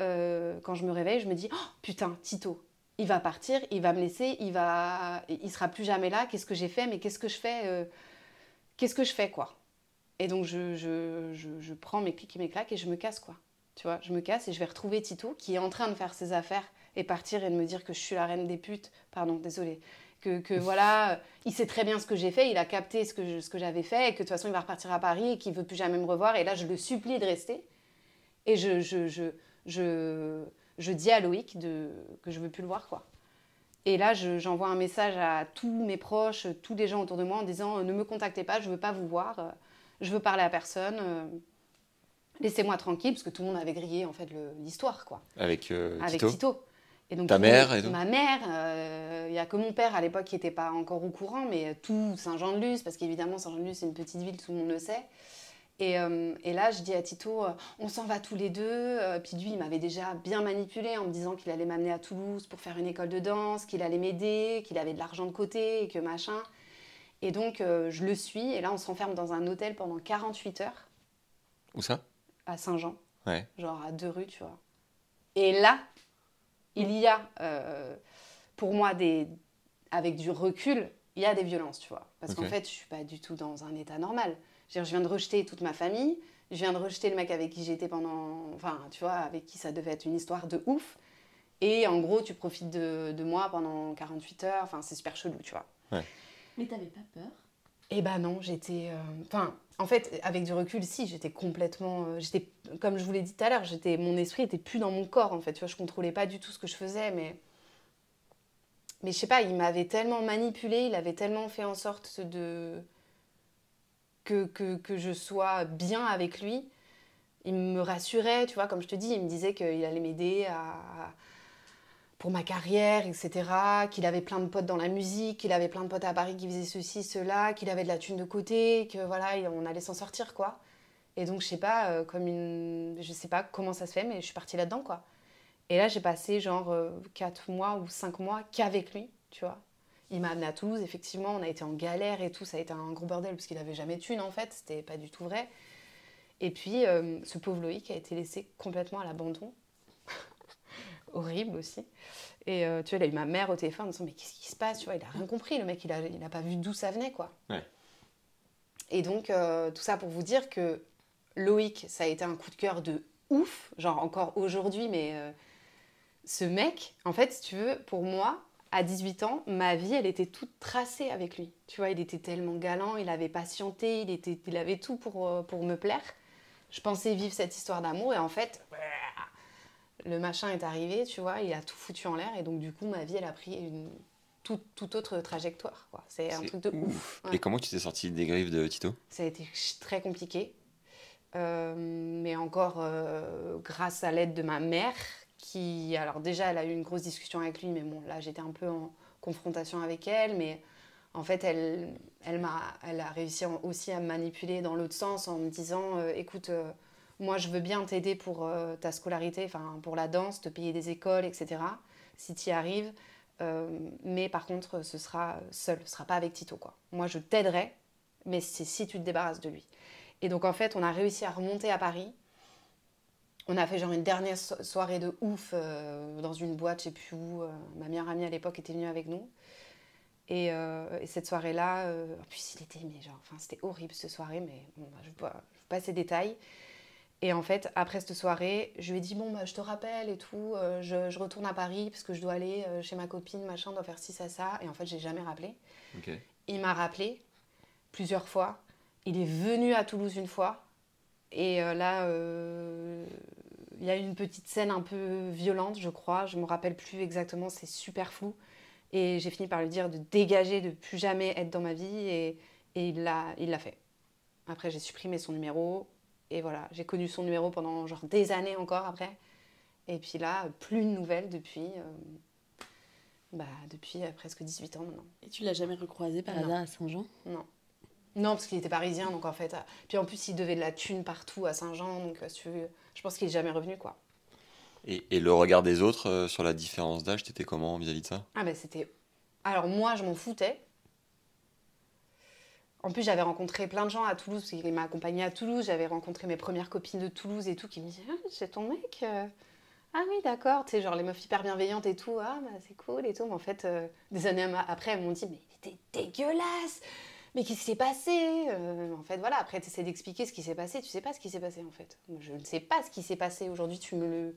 euh, quand je me réveille, je me dis oh, putain, Tito, il va partir, il va me laisser, il va, il sera plus jamais là. Qu'est-ce que j'ai fait? Mais qu'est-ce que je fais euh, Qu'est-ce que je fais quoi? Et donc je, je, je, je prends mes clics et mes claques et je me casse quoi. Tu vois, je me casse et je vais retrouver Tito qui est en train de faire ses affaires et partir et de me dire que je suis la reine des putes. Pardon, désolé. Que, que voilà, il sait très bien ce que j'ai fait, il a capté ce que, je- ce que j'avais fait et que de toute façon il va repartir à Paris et qu'il veut plus jamais me revoir. Et là, je le supplie de rester. Et je, je, je, je, je dis à Loïc de, que je veux plus le voir, quoi. Et là, je- j'envoie un message à tous mes proches, tous les gens autour de moi en disant euh, ne me contactez pas, je veux pas vous voir, euh, je veux parler à personne, euh, laissez-moi tranquille, parce que tout le monde avait grillé en fait l'histoire, quoi Avec, euh, avec Tito. Tito. Et donc, Ta mère et tout Ma mère, il n'y a que mon père à l'époque qui n'était pas encore au courant, mais euh, tout Saint-Jean-de-Luz, parce qu'évidemment Saint-Jean-de-Luz c'est une petite ville, tout le monde le sait. Et, euh, et là, je dis à Tito, euh, on s'en va tous les deux. Euh, puis lui, il m'avait déjà bien manipulé en me disant qu'il allait m'amener à Toulouse pour faire une école de danse, qu'il allait m'aider, qu'il avait de l'argent de côté et que machin. Et donc, je le suis. Et là, on se renferme dans un hôtel pendant 48 heures Où ça? À Saint-Jean Ouais. genre à deux rues, tu vois. Et là, il y a, pour moi, des, avec du recul, il y a des violences, tu vois. Parce qu'en fait, je suis pas du tout dans un état normal. Je, viens de rejeter toute ma famille, je viens de rejeter le mec avec qui j'étais pendant, enfin, tu vois, avec qui ça devait être une histoire de ouf. Et en gros, tu profites de, de moi pendant 48 heures, enfin, c'est super chelou, tu vois. Mais t'avais pas peur? Eh ben non, j'étais. euh, Enfin, en fait, avec du recul, si, j'étais complètement. euh, j'étais, comme je vous l'ai dit tout à l'heure, j'étais, mon esprit était plus dans mon corps, en fait. Tu vois, je contrôlais pas du tout ce que je faisais, mais. Mais je sais pas, il m'avait tellement manipulé, il avait tellement fait en sorte de. Que, que, que je sois bien avec lui. Il me rassurait, tu vois, comme je te dis, il me disait qu'il allait m'aider à, pour ma carrière, etc. Qu'il avait plein de potes dans la musique, qu'il avait plein de potes à Paris qui faisaient ceci, cela, qu'il avait de la thune de côté, que voilà, il- on allait s'en sortir, quoi. Et donc, je sais pas, euh, comme une... Je sais pas comment ça se fait, mais je suis partie là-dedans, quoi. Et là, j'ai passé genre 4 mois ou 5 mois qu'avec lui, tu vois. Il m'a amené à Toulouse, effectivement, on a été en galère et tout, ça a été un gros bordel parce qu'il avait jamais de thune, en fait, c'était pas du tout vrai. Et puis, euh, ce pauvre Loïc a été laissé complètement à l'abandon. Horrible aussi. Et euh, tu vois, il a eu ma mère au téléphone en disant Mais qu'est-ce qui se passe Tu vois, il a rien compris. Le mec, il a, il a pas vu d'où ça venait, quoi. Ouais. Et donc, euh, tout ça pour vous dire que Loïc, ça a été un coup de cœur de ouf. Genre, encore aujourd'hui, mais ce mec, en fait, si tu veux, pour moi, à 18 ans, ma vie, elle était toute tracée avec lui. Tu vois, il était tellement galant, il avait patienté, il, était, il avait tout pour, euh, pour me plaire. Je pensais vivre cette histoire d'amour et en fait, le machin est arrivé, tu vois, il a tout foutu en l'air et donc du coup, ma vie, elle a pris une toute, toute autre trajectoire. C'est un truc de ouf. Ouais. Et comment tu t'es sorti des griffes de Tito? Ça a été très compliqué. Euh, mais encore euh, grâce à l'aide de ma mère, qui, alors déjà, elle a eu une grosse discussion avec lui, mais bon, là, j'étais un peu en confrontation avec elle, mais en fait, elle, elle, m'a, elle a réussi aussi à me manipuler dans l'autre sens en me disant, euh, écoute, euh, moi, je veux bien t'aider pour euh, ta scolarité, enfin, pour la danse, te payer des écoles, etc., si tu y arrives. Mais par contre, ce sera seul, ce sera pas avec Tito, quoi. Moi, je t'aiderai, mais c'est si tu te débarrasses de lui. Et donc en fait, on a réussi à remonter à Paris. On a fait genre une dernière so- soirée de ouf euh, dans une boîte, je sais plus où. euh, ma meilleure amie à l'époque était venue avec nous. Et, euh, et cette soirée-là, en plus il était, mais genre, enfin c'était horrible cette soirée, mais bon, bah, je ne vous pas ces détails. Et en fait, après cette soirée, je lui ai dit bon bah je te rappelle et tout, je, je retourne à Paris parce que je dois aller chez ma copine, machin, dois faire ci ça ça. Et en fait, j'ai jamais rappelé. Il m'a rappelé plusieurs fois. Il est venu à Toulouse une fois. Et euh, là, euh, il y a une petite scène un peu violente, je crois. Je me rappelle plus exactement, c'est super flou. Et j'ai fini par lui dire de dégager, de plus jamais être dans ma vie. Et, et il l'a fait. Après, j'ai supprimé son numéro. Et voilà, j'ai connu son numéro pendant genre des années encore après. Et puis là, plus de nouvelles depuis, euh, bah, depuis presque 18 ans maintenant. Et tu l'as jamais recroisé par hasard à Saint-Jean? Non. Non, parce qu'il était parisien, donc en fait. euh, Puis en plus, il devait de la thune partout à Saint-Jean, donc euh, si tu veux, je pense qu'il est jamais revenu, quoi. Et, et le regard des autres euh, sur la différence d'âge, t'étais comment vis-à-vis de ça? Ah, ben c'était. Alors moi, je m'en foutais. En plus, j'avais rencontré plein de gens à Toulouse, parce qu'il m'a accompagnée à Toulouse. J'avais rencontré mes premières copines de Toulouse et tout, qui me disaient Ah, c'est ton mec euh. Ah oui, d'accord. Tu sais, genre les meufs hyper bienveillantes et tout. Ah, bah c'est cool et tout. Mais en fait, euh, des années ama- après, elles m'ont dit Mais il était dégueulasse Mais qu'est-ce qui s'est passé Euh, En fait, voilà, après, tu essaies d'expliquer ce qui s'est passé. Tu sais pas ce qui s'est passé, en fait. Je ne sais pas ce qui s'est passé. Aujourd'hui, tu me le.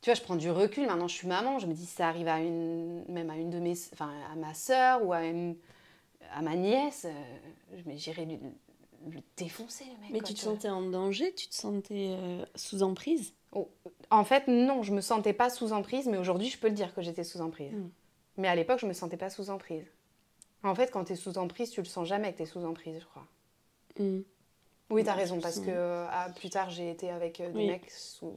Tu vois, je prends du recul. Maintenant, je suis maman. Je me dis, si ça arrive à une, même à une de mes, enfin, à ma sœur ou à une, à ma nièce, euh, j'irais le, le défoncer, le mec. Mais tu te sentais en danger Tu te sentais euh, sous emprise? Oh, En fait, non, je me sentais pas sous emprise, mais aujourd'hui, je peux le dire que j'étais sous emprise. Mm. Mais à l'époque, je me sentais pas sous emprise. En fait, quand tu es sous emprise, tu le sens jamais que tu es sous emprise, je crois. Mm. Oui, tu as raison, parce que ah, plus tard, j'ai été avec euh, des Oui. mecs sous,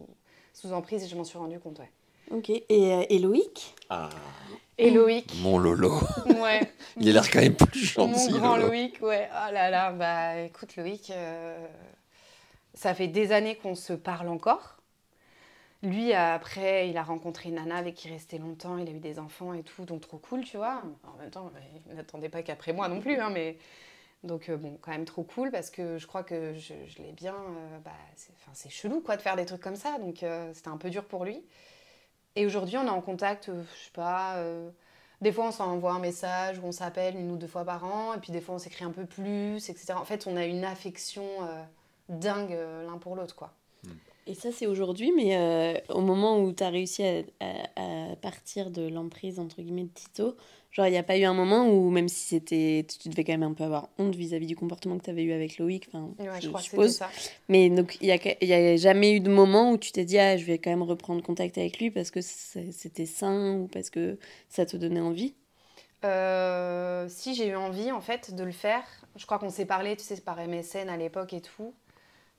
sous emprise et je m'en suis rendu compte, ouais. Ok. Et, euh, et Loïc? Ah, Et Loïc, mon Lolo. ouais. Il a l'air quand même plus Mon gentil. grand Lolo. Loïc, ouais. Oh là là, bah écoute Loïc, euh, ça fait des années qu'on se parle encore. Lui, après, il a rencontré nana avec qui il restait longtemps, il a eu des enfants et tout, donc trop cool, tu vois. En même temps, n'attendait pas qu'après moi non plus, hein, mais... Donc euh, bon, quand même trop cool parce que je crois que je, l'ai bien... euh, bah, c'est chelou, quoi, de faire des trucs comme ça, donc euh, c'était un peu dur pour lui. Et aujourd'hui, on est en contact, euh, je sais pas... des fois, on s'envoie un message ou on s'appelle une ou deux fois par an, et puis des fois, on s'écrit un peu plus, etc. En fait, on a une affection dingue l'un pour l'autre, quoi. Et ça, c'est aujourd'hui, mais euh, au moment où tu as réussi à, à- à partir de l'emprise, entre guillemets, de Tito, genre, il n'y a pas eu un moment où, même si c'était. Tu devais quand même un peu avoir honte vis-à-vis du comportement que tu avais eu avec Loïc, enfin, Ouais, je, crois suppose. ça. Mais donc, il n'y a, y a jamais eu de moment où tu t'es dit, ah, je vais quand même reprendre contact avec lui parce que c'était sain ou parce que ça te donnait envie? Euh, si j'ai eu envie, en fait, de le faire. Je crois qu'on s'est parlé, tu sais, par MSN à l'époque et tout.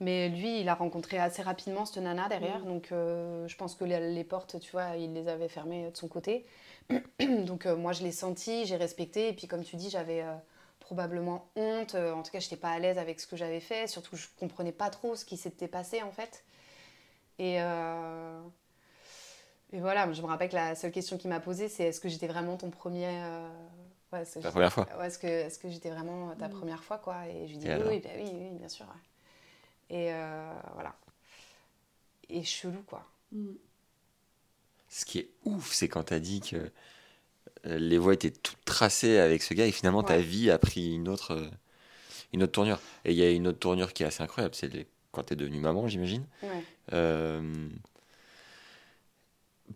Mais lui, il a rencontré assez rapidement cette nana derrière. Mm. Donc, euh, je pense que les, les portes, tu vois, il les avait fermées de son côté. donc, euh, moi, je l'ai senti, j'ai respecté. Et puis, comme tu dis, j'avais euh, probablement honte. En tout cas, je n'étais pas à l'aise avec ce que j'avais fait. Surtout, je comprenais pas trop ce qui s'était passé, en fait. Et, euh, et voilà, je me rappelle que la seule question qu'il m'a posée, c'est est-ce que j'étais vraiment ton premier. euh, ouais, La première fois. Ouais, est-ce que, est-ce que j'étais vraiment ta Mm. première fois, quoi? Et je lui dis oui, bah oui, oui, bien sûr. ouais. Et euh, voilà. Et chelou, quoi. Ce qui est ouf, c'est quand t'as dit que euh, les voies étaient toutes tracées avec ce gars et finalement ta vie a pris une autre, euh, une autre tournure. Et il y a une autre tournure qui est assez incroyable, c'est quand t'es devenue maman, j'imagine. Ouais. Euh,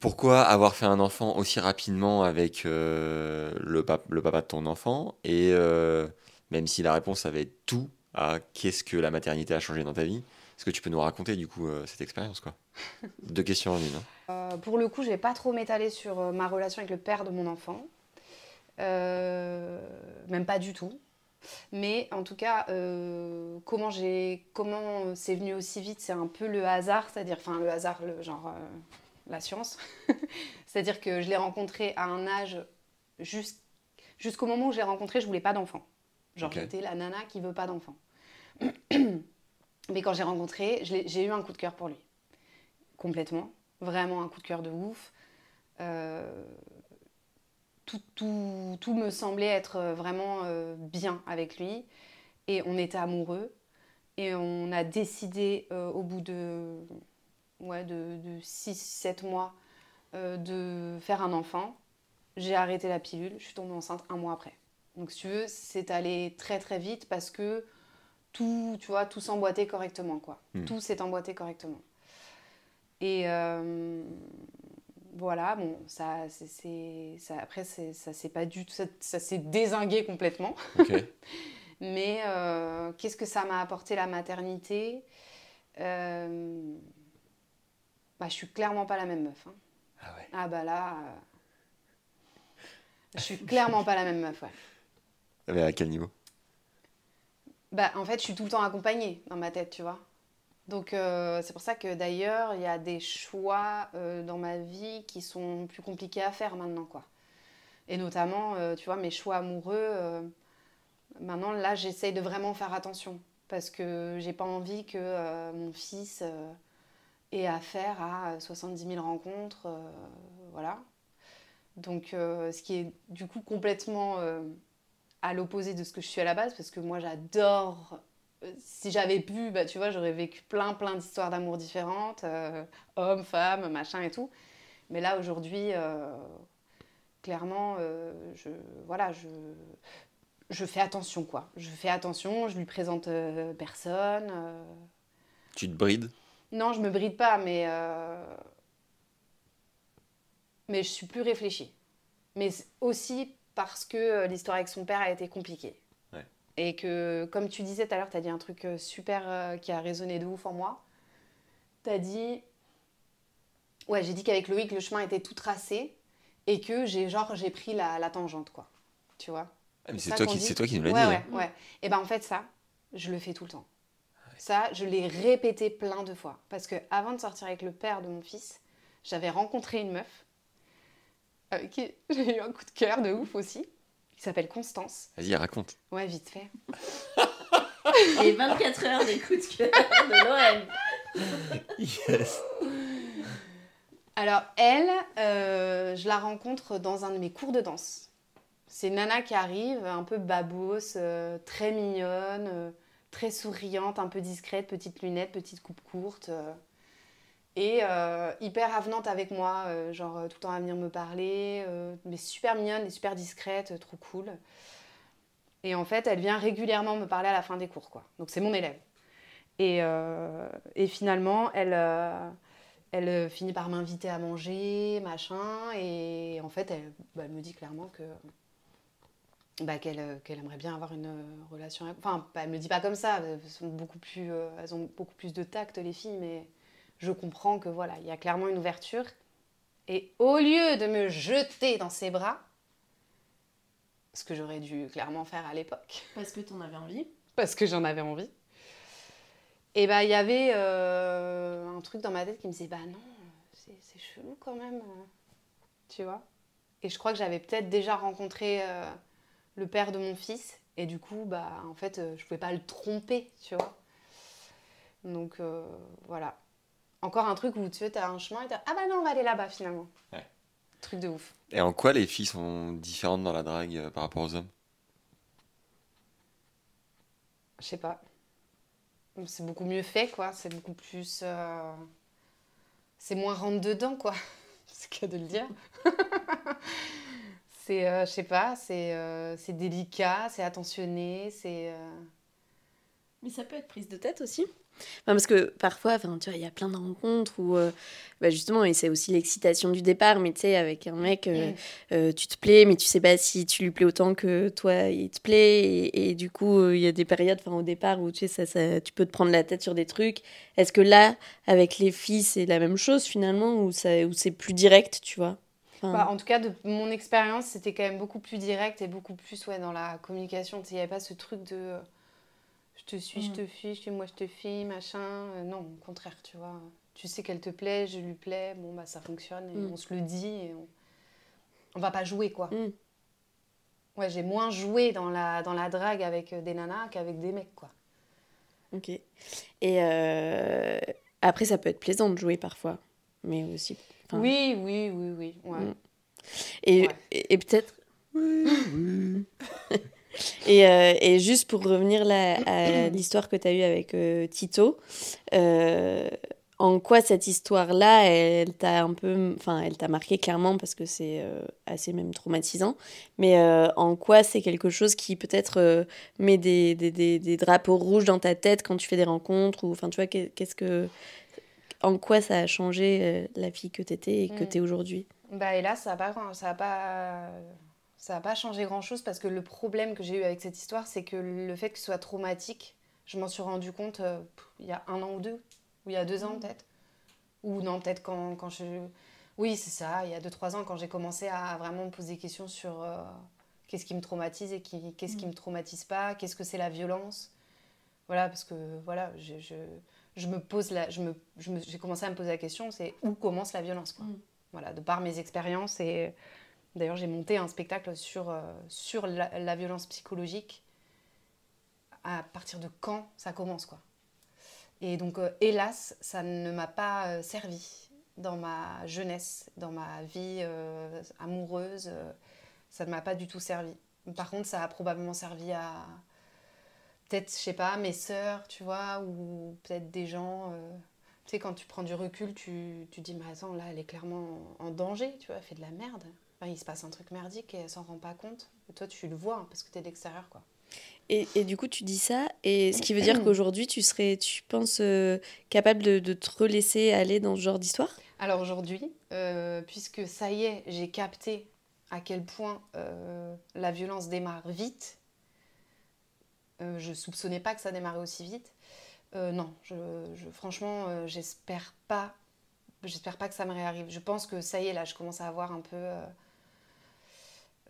pourquoi avoir fait un enfant aussi rapidement avec euh, le, pap- le papa de ton enfant? Et euh, même si la réponse, ça va être tout à qu'est-ce que la maternité a changé dans ta vie, est-ce que tu peux nous raconter du coup euh, cette expérience quoi? Deux questions en une. hein. Euh, pour le coup, je vais pas trop m'étaler sur euh, ma relation avec le père de mon enfant. Même pas du tout. Mais en tout cas, euh, comment j'ai, comment c'est venu aussi vite, c'est un peu le hasard, c'est-à-dire, enfin le hasard, le genre euh, la science. c'est-à-dire que je l'ai rencontré à un âge jusqu'au moment où je l'ai rencontré, je voulais pas d'enfant. Genre j'étais la nana qui veut pas d'enfant. Mais quand j'ai rencontré, j'ai eu un coup de cœur pour lui, complètement, vraiment un coup de cœur de ouf. Euh, tout, me semblait être vraiment euh, bien avec lui. Et on était amoureux. Et on a décidé euh, au bout de, ouais, de, de 6-7 mois euh, de faire un enfant. J'ai arrêté la pilule, je suis tombée enceinte un mois après. Donc si tu veux, c'est allé très très vite parce que tout, tu vois, tout s'emboîtait correctement. Quoi. Hmm. Tout s'est emboîté correctement. Et euh, voilà, bon, ça, c'est, ça après, c'est, ça s'est pas du tout, ça, ça s'est désingué complètement. Mais euh, qu'est-ce que ça m'a apporté la maternité? Euh, bah, Je suis clairement pas la même meuf. hein. Ah ouais. Ah bah là, euh, je suis clairement pas la même meuf. Ouais. Mais à quel niveau? Bah, en fait, je suis tout le temps accompagnée dans ma tête, tu vois. Donc, euh, c'est pour ça que d'ailleurs, il y a des choix euh, dans ma vie qui sont plus compliqués à faire maintenant, quoi. Et notamment, euh, tu vois, mes choix amoureux. maintenant, là, j'essaye de vraiment faire attention. Parce que j'ai pas envie que mon fils ait affaire à 70 000 rencontres. voilà. Donc, ce qui est du coup complètement à l'opposé de ce que je suis à la base, parce que moi j'adore. euh, Si j'avais pu, bah, tu vois, j'aurais vécu plein, plein d'histoires d'amour différentes, euh, hommes, femmes, machin et tout. Mais là, aujourd'hui, euh, clairement, euh, je, voilà, je, je fais attention, quoi. Je fais attention, je lui présente personne. Tu te brides? Non, je me bride pas, mais. Mais je suis plus réfléchie. Mais aussi parce que euh, l'histoire avec son père a été compliquée. Ouais. Et que, comme tu disais tout à l'heure, tu as dit un truc euh, super euh, qui a résonné de ouf en moi. Tu as dit Ouais, j'ai dit qu'avec Loïc, le chemin était tout tracé et que j'ai genre j'ai pris la, la tangente, quoi. Tu vois? Ah, mais c'est toi, dit c'est toi qui nous l'as Ouais, dit. ouais, hein. ouais. Et ben en fait, ça, je le fais tout le temps. Ça, je l'ai répété plein de fois. Parce que avant de sortir avec le père de mon fils, j'avais rencontré une meuf avec qui j'ai eu un coup de cœur de ouf aussi, qui s'appelle Constance. Vas-y, raconte. Ouais, vite fait. Les 24 heures des coups de cœur de Lorraine. Yes. Alors, elle, euh, je la rencontre dans un de mes cours de danse. C'est une nana qui arrive, un peu babos, euh, très mignonne, euh, très souriante, un peu discrète, petite lunette, petite coupe courte. Et euh, hyper avenante avec moi, euh, genre euh, tout le temps à venir me parler, mais super mignonne et super discrète, trop cool. Et en fait, elle vient régulièrement me parler à la fin des cours, quoi. Donc c'est mon élève. Et, finalement, elle, finit par m'inviter à manger, machin. Et en fait, elle, bah, me dit clairement que bah, qu'elle aimerait bien avoir une relation. Enfin, bah, elle me dit pas comme ça. Elles, sont beaucoup plus, elles ont beaucoup plus de tact, les filles. Mais je comprends que voilà, il y a clairement une ouverture. Et au lieu de me jeter dans ses bras, ce que j'aurais dû clairement faire à l'époque, Parce que t'en avais envie. parce que j'en avais envie. Et bah il y avait euh, un truc dans ma tête qui me disait bah non, c'est chelou quand même, euh, tu vois. Et je crois que j'avais peut-être déjà rencontré euh, le père de mon fils et du coup bah en fait je pouvais pas le tromper, tu vois. Donc euh, voilà. Encore un truc où tu as un chemin et t'as ah bah non on va aller là-bas finalement. Ouais. Truc de ouf. Et en quoi les filles sont différentes dans la drague euh, par rapport aux hommes? Je sais pas. C'est beaucoup mieux fait, quoi. C'est beaucoup plus. euh, C'est moins rentre dedans, quoi. C'est que de le dire. c'est, euh, je sais pas, c'est euh, c'est délicat, c'est attentionné, c'est. euh, Mais ça peut être prise de tête aussi. Enfin, parce que parfois, enfin, tu vois, il y a plein de rencontres où, euh, bah, justement, et c'est aussi l'excitation du départ, mais tu sais, avec un mec, euh, euh, tu te plais, mais tu sais pas si tu lui plais autant que toi, il te plaît. Et, et du coup, il y a des périodes, enfin, au départ, où tu sais, ça, ça- tu peux te prendre la tête sur des trucs. Est-ce que là, avec les filles, c'est la même chose finalement, ou, ça, ou c'est plus direct, tu vois? Enfin, Bah, en tout cas, de mon expérience, c'était quand même beaucoup plus direct et beaucoup plus ouais, dans la communication. Il n'y avait pas ce truc de je te suis, je Mm. te fiche, moi je te fie, machin. Euh, non, au contraire, tu vois. Tu sais qu'elle te plaît, je lui plais, bon, bah ça fonctionne et Mm. on se le dit et on... on va pas jouer, quoi. Mm. Ouais, j'ai moins joué dans la, dans la drague avec euh, des nanas qu'avec des mecs, quoi. Ok. Et euh, après, ça peut être plaisant de jouer parfois, mais aussi. enfin, Oui, oui, oui, oui. Ouais. Et, Ouais. et, et peut-être. et, euh, et juste pour revenir là à l'histoire que tu as eue avec euh, Tito, euh, en quoi cette histoire-là, elle t'a un peu. Enfin, elle t'a marqué clairement parce que c'est assez même traumatisant, mais en quoi c'est quelque chose qui peut-être met des, des, des, des drapeaux rouges dans ta tête quand tu fais des rencontres ou enfin tu vois qu'est- qu'est-ce que en quoi ça a changé la fille que t'étais et que Mm. t'es aujourd'hui? Bah, et là, ça n'a pas, ça a pas, ça a pas changé grand-chose parce que le problème que j'ai eu avec cette histoire, c'est que le fait que ce soit traumatique, je m'en suis rendu compte euh, il y a un an ou deux, ou il y a deux ans peut-être. Ou non, peut-être quand, quand je... Oui, c'est ça, il y a deux, trois ans, quand j'ai commencé à vraiment me poser des questions sur euh, qu'est-ce qui me traumatise et qui, qu'est-ce qui me traumatise pas, qu'est-ce que c'est la violence. Voilà, parce que voilà, je, je, je me pose la, je me, je me- j'ai commencé à me poser la question, c'est où commence la violence quoi. Mm. Voilà, de par mes expériences et d'ailleurs j'ai monté un spectacle sur, euh, la, violence psychologique. À partir de quand ça commence quoi. Et donc euh, hélas, ça ne m'a pas euh, servi dans ma jeunesse, dans ma vie amoureuse. ça ne m'a pas du tout servi. Par contre, ça a probablement servi à peut-être, je sais pas, mes sœurs, tu vois, ou peut-être des gens. tu sais, quand tu prends du recul, tu, tu dis, mais attends, là, elle est clairement en, en danger, tu vois, elle fait de la merde. Il se passe un truc merdique et elle s'en rend pas compte. Et toi, tu le vois hein, parce que tu es de l'extérieur, quoi. Et, et du coup, tu dis ça, et ce qui veut dire qu'aujourd'hui, tu serais, tu penses, euh, capable de, de te relaisser aller dans ce genre d'histoire? Alors aujourd'hui, euh, puisque ça y est, j'ai capté à quel point euh, la violence démarre vite, je soupçonnais pas que ça démarrait aussi vite. Non, je, je- franchement, j'espère pas j'espère pas que ça me réarrive. Je pense que ça y est, là, je commence à avoir un peu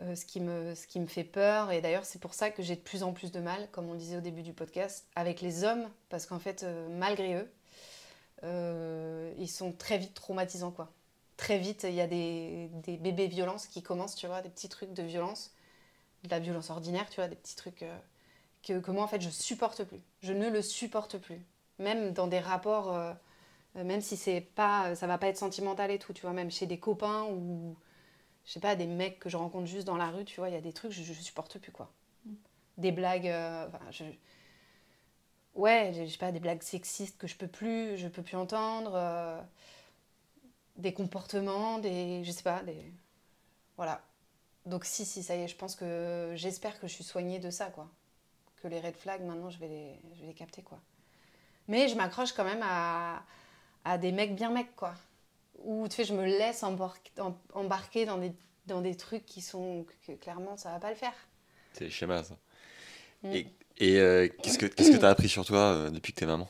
euh, ce, qui me, ce qui me fait peur. Et d'ailleurs, c'est pour ça que j'ai de plus en plus de mal, comme on disait au début du podcast, avec les hommes, parce qu'en fait, euh, malgré eux, euh, ils sont très vite traumatisants, quoi. Très vite, il y a des, des bébés violences qui commencent, tu vois, des petits trucs de violence, de la violence ordinaire, tu vois, des petits trucs que, que moi, en fait, je supporte plus. Je ne le supporte plus. Même dans des rapports, même si c'est pas, ça va pas être sentimental et tout, tu vois, même chez des copains ou, je sais pas, des mecs que je rencontre juste dans la rue, tu vois, il y a des trucs que je, je supporte plus, quoi. Des blagues, euh, enfin, je... Ouais, je sais pas, des blagues sexistes que je peux plus, je peux plus entendre, euh, des comportements, des, je sais pas, des, voilà. Donc si, si, ça y est, je pense que, j'espère que je suis soignée de ça, quoi. Que les red flags, maintenant, je vais les, je vais les capter, quoi. Mais je m'accroche quand même à, à des mecs bien mecs, quoi. Où, tu sais, je me laisse embarquer, em- embarquer dans des, dans des trucs qui sont, que, que clairement, ça va pas le faire. C'est le schéma, ça. Mm. Et, et euh, qu'est-ce que qu'est-ce que t'as appris sur toi euh, depuis que t'es maman?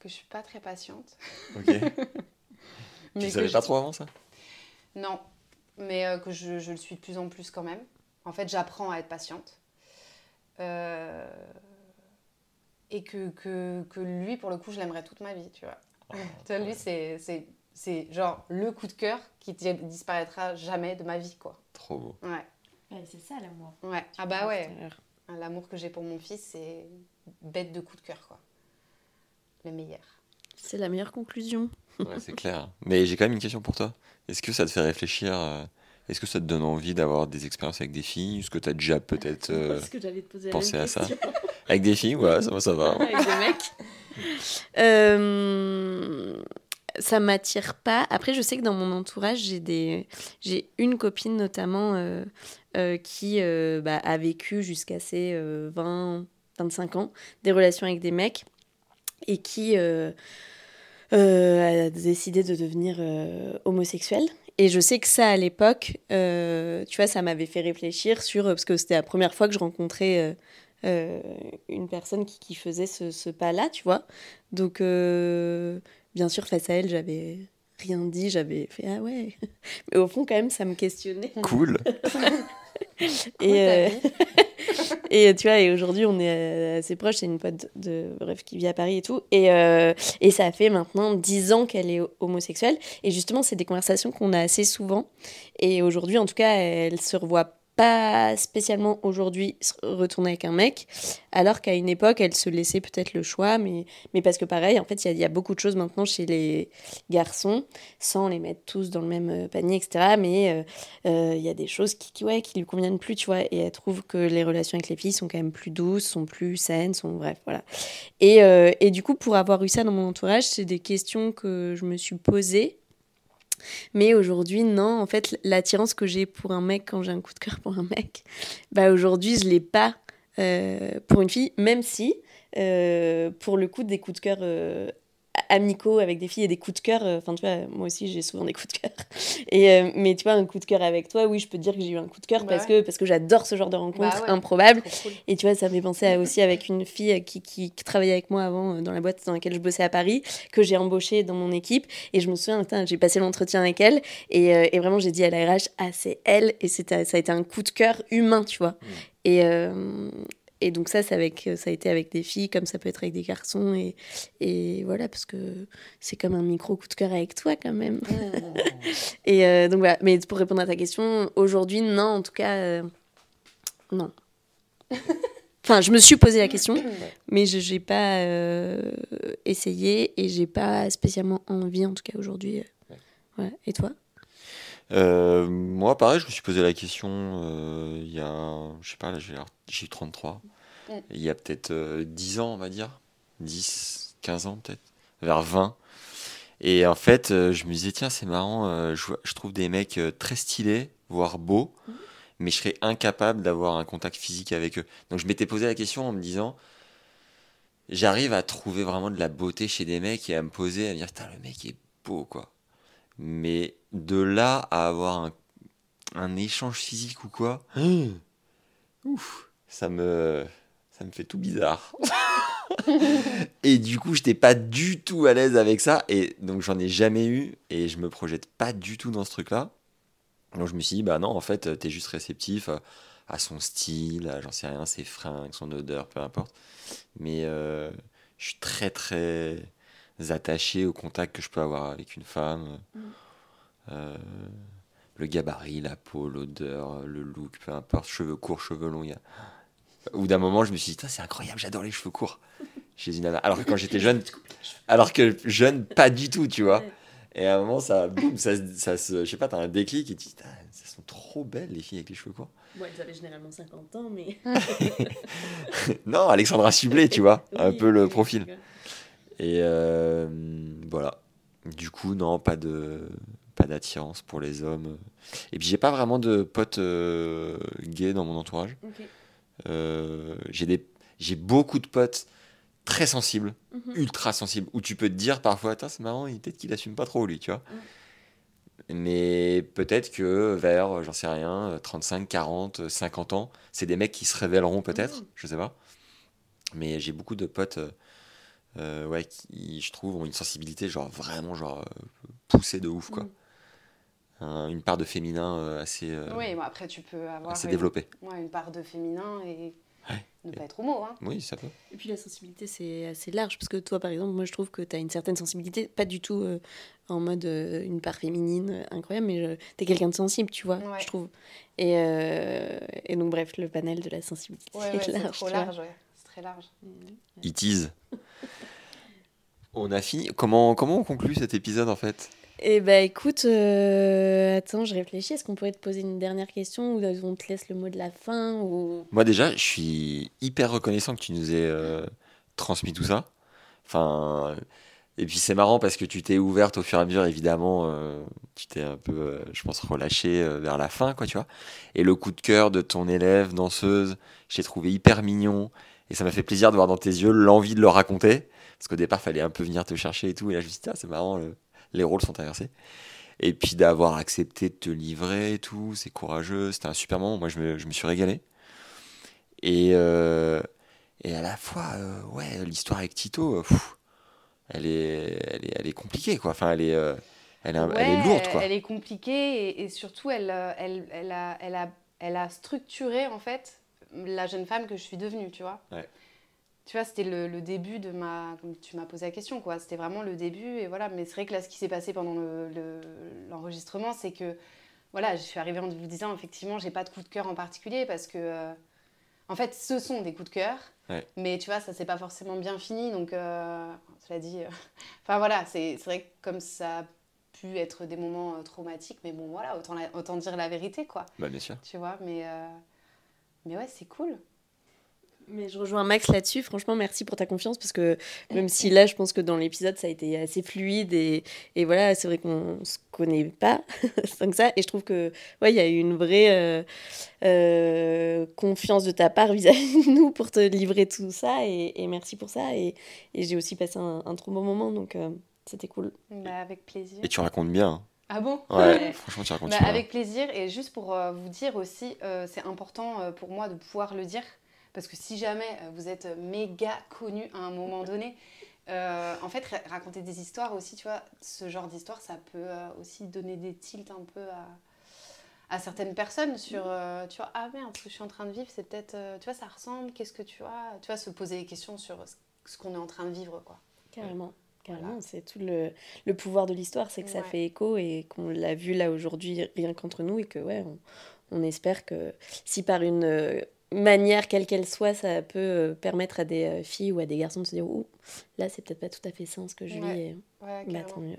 Que je suis pas très patiente. Ok. mais tu que savais je- pas trop avant ça? Non, mais euh, que je, je le suis de plus en plus quand même. En fait, j'apprends à être patiente. Et que, que, que lui, pour le coup, je l'aimerais toute ma vie, tu vois. Tu vois, lui, c'est, c'est, c'est genre le coup de cœur qui di- disparaîtra jamais de ma vie, quoi. Trop beau. Ouais, c'est ça l'amour. ouais. Ah bah ouais, l'amour que j'ai pour mon fils, c'est bête de coup de cœur, quoi. Le meilleur. C'est la meilleure conclusion. Ouais, c'est clair. Mais j'ai quand même une question pour toi. Est-ce que ça te fait réfléchir euh, Est-ce que ça te donne envie d'avoir des expériences avec des filles? Est-ce que t'as déjà peut-être euh, pensé à ça? avec des filles? Ouais, ça va, ça va. avec des mecs. Euh, ça m'attire pas. Après, je sais que dans mon entourage, j'ai des, j'ai une copine notamment euh, euh, qui bah, a vécu jusqu'à ses euh, 20, 25 ans des relations avec des mecs et qui a décidé de devenir homosexuelle. Et je sais que ça, à l'époque, tu vois, ça m'avait fait réfléchir sur... Parce que c'était la première fois que je rencontrais une personne qui, qui faisait ce, ce pas-là, tu vois. Donc, euh, bien sûr, face à elle, j'avais rien dit, j'avais fait ah ouais. Mais au fond, quand même, ça me questionnait. Cool. Et, euh, et tu vois, et aujourd'hui, on est euh, assez proches. C'est une pote de bref qui vit à Paris et tout. Et, euh, et ça fait maintenant 10 ans qu'elle est homosexuelle. Et justement, c'est des conversations qu'on a assez souvent. Et aujourd'hui, en tout cas, elle se revoit spécialement aujourd'hui retourner avec un mec, alors qu'à une époque, elle se laissait peut-être le choix, mais, mais parce que pareil, en fait, il y a- beaucoup de choses maintenant chez les garçons, sans les mettre tous dans le même euh, panier, etc. Mais euh, euh, il y a des choses qui, ouais, qui lui conviennent plus, tu vois, et elle trouve que les relations avec les filles sont quand même plus douces, sont plus saines, sont bref, voilà. Et, et du coup, pour avoir eu ça dans mon entourage, c'est des questions que je me suis posées. Mais aujourd'hui, non, en fait, l'attirance que j'ai pour un mec quand j'ai un coup de cœur pour un mec, bah aujourd'hui, je l'ai pas euh, pour une fille, même si, euh, pour le coup, des coups de cœur euh, amicaux avec des filles et des coups de cœur, euh, enfin, tu vois, moi aussi, j'ai souvent des coups de cœur. Et, euh, mais tu vois, un coup de cœur avec toi, oui, je peux te dire que j'ai eu un coup de cœur Bah parce, ouais. que, parce que j'adore ce genre de rencontre Bah ouais. improbable. Cool. Et tu vois, ça me fait penser à- aussi avec une fille qui, qui, qui travaillait avec moi avant euh, dans la boîte dans laquelle je bossais à Paris, que j'ai embauchée dans mon équipe. Et je me souviens, j'ai passé l'entretien avec elle. Et, euh, et vraiment, j'ai dit à la RH, ah, c'est elle. Et c'était, ça a été un coup de cœur humain, tu vois. Et, euh, et donc, ça, avec, ça a été avec des filles, comme ça peut être avec des garçons. Et, et voilà, parce que c'est comme un micro coup de cœur avec toi, quand même. Et euh, donc voilà, mais pour répondre à ta question, aujourd'hui, non, en tout cas, euh, non. Enfin, je me suis posé la question, mais je n'ai pas euh, essayé et j'ai pas spécialement envie, en tout cas aujourd'hui. Ouais. Et toi? Euh, moi, pareil, je me suis posé la question euh, il y a, je sais pas, là, j'ai j'ai 33. Mm. Il y a peut-être euh, 10 ans, on va dire. 10, 15 ans peut-être. Vers 20. Et en fait, euh, je me disais, tiens, c'est marrant, euh, je, trouve des mecs euh, très stylés, voire beaux, mais je serais incapable d'avoir un contact physique avec eux. Donc je m'étais posé la question en me disant, j'arrive à trouver vraiment de la beauté chez des mecs et à me poser, à me dire, putain, le mec est beau, quoi. Mais de là à avoir un, un échange physique ou quoi, ouf, ça me, ça me fait tout bizarre. et du coup, j'étais pas du tout à l'aise avec ça. Et donc, j'en ai jamais eu. Et je me projette pas du tout dans ce truc-là. Donc, je me suis dit, bah non, en fait, t'es juste réceptif à- son style, à, j'en sais rien, ses fringues, son odeur, peu importe. Mais euh, je suis très, très attaché au contact que je peux avoir avec une femme. Mm. Euh, le gabarit, la peau, l'odeur, le look, peu importe, cheveux courts, cheveux longs. Y a... Au bout d'un moment, je me suis dit, c'est incroyable, j'adore les cheveux courts chez une. Alors que quand j'étais jeune, alors que jeune, pas du tout, tu vois. Et à un moment, ça, boum, ça, ça se, je sais pas, t'as un déclic et tu te dis, elles sont trop belles les filles avec les cheveux courts. Bon, elles avaient généralement 50 ans, mais. non, Alexandra Sublet, tu vois, un Oui, peu le profil. Et euh, voilà. Du coup, non, pas de pas d'attirance pour les hommes. Et puis j'ai pas vraiment de potes euh, gays dans mon entourage. Euh, j'ai des j'ai beaucoup de potes très sensibles, Mhm. ultra sensibles, où tu peux te dire parfois, c'est marrant, peut-être qu'il assume pas trop lui, tu vois. Mais peut-être que vers, j'en sais rien, 35, 40, 50 ans, c'est des mecs qui se révéleront peut-être, Mhm. je sais pas. Mais j'ai beaucoup de potes, euh, ouais, qui, je trouve, ont une sensibilité genre vraiment genre euh, poussée de ouf, quoi. Un- une part de féminin euh, assez, Oui, bon, après, tu peux avoir assez une, développée. ouais, une part de féminin et Ouais. ne pas être homo. Hein. Oui, ça peut. Et puis la sensibilité, c'est assez large. Parce que toi, par exemple, moi, je trouve que tu as une certaine sensibilité, pas du tout euh, en mode euh, une part féminine incroyable, mais tu es quelqu'un de sensible, tu vois, Ouais. je trouve. Et, euh, et donc, bref, le panel de la sensibilité Ouais, est ouais, c'est large. trop large, ouais. Très large. It is. On a fini. Comment, comment on conclut cet épisode en fait? Eh ben, écoute, euh, attends, je réfléchis. Est-ce qu'on pourrait te poser une dernière question ou on te laisse le mot de la fin ou... Moi déjà, je suis hyper reconnaissant que tu nous aies euh, transmis tout ça. Enfin, et puis c'est marrant parce que tu t'es ouverte au fur et à mesure, évidemment. euh, tu t'es un peu, euh, je pense, relâchée euh, vers la fin, quoi, tu vois. Et le coup de cœur de ton élève, danseuse, je l'ai trouvé hyper mignon. Et ça m'a fait plaisir de voir dans tes yeux l'envie de le raconter. Parce qu'au départ, fallait un peu venir te chercher et tout. Et là, je me suis dit, ah, c'est marrant, le- les rôles sont inversés. Et puis d'avoir accepté de te livrer et tout, c'est courageux. C'était un super moment. Moi, je me, je me suis régalé. Et, euh, et à la fois, euh, ouais, l'histoire avec Tito, pff, elle, est, elle, est, elle est compliquée, quoi. Enfin, elle est, euh, elle est, elle est Ouais, lourde, quoi. Elle est compliquée et, et surtout, elle, elle, elle, a, elle, a, elle a structuré, en fait, la jeune femme que je suis devenue, tu vois. Ouais. Tu vois, c'était le, le début de ma... Comme tu m'as posé la question, quoi. C'était vraiment le début, et voilà. Mais c'est vrai que là, ce qui s'est passé pendant le- le- l'enregistrement, c'est que, voilà, je suis arrivée en vous disant, effectivement, j'ai pas de coup de cœur en particulier, parce que... euh, en fait, ce sont des coups de cœur, Ouais. mais tu vois, ça s'est pas forcément bien fini, donc euh, cela dit, euh, enfin voilà, c'est c'est vrai que comme ça a pu être des moments euh, traumatiques, mais bon voilà, autant, la- autant dire la vérité, quoi, Bah, bien sûr. tu vois, mais, mais ouais, c'est cool. Mais je rejoins Max là-dessus. Franchement, merci pour ta confiance parce que même si là, je pense que dans l'épisode, ça a été assez fluide et, et voilà, c'est vrai qu'on se connaît pas tant que ça. Et je trouve que ouais, il y a eu une vraie euh, euh, confiance de ta part vis-à-vis de nous pour te livrer tout ça et, et merci pour ça. Et, et j'ai aussi passé un, un trop bon moment, donc euh, c'était cool. Bah, avec plaisir. Et tu racontes bien. hein. Ah bon? Ouais, franchement, tu racontes Bah, avec plaisir, et juste pour euh, vous dire aussi, euh, c'est important euh, pour moi de pouvoir le dire, parce que si jamais euh, vous êtes méga connu à un moment donné, euh, en fait, ra- raconter des histoires aussi, tu vois, ce genre d'histoire, ça peut euh, aussi donner des tilts un peu à, à certaines personnes sur, euh, tu vois, ah merde, ce que je suis en train de vivre, c'est peut-être, euh, tu vois, ça ressemble, qu'est-ce que tu vois, tu vois, se poser des questions sur ce- ce qu'on est en train de vivre, quoi. Carrément. Carrément, Voilà. c'est tout le, le pouvoir de l'histoire, c'est que ça Ouais. fait écho et qu'on l'a vu là aujourd'hui rien qu'entre nous et que ouais, on, on espère que si par une euh, manière quelle qu'elle soit, ça peut euh, permettre à des euh, filles ou à des garçons de se dire ouh, là c'est peut-être pas tout à fait ça ce que je Ouais. vis et Ouais, bah, tant mieux.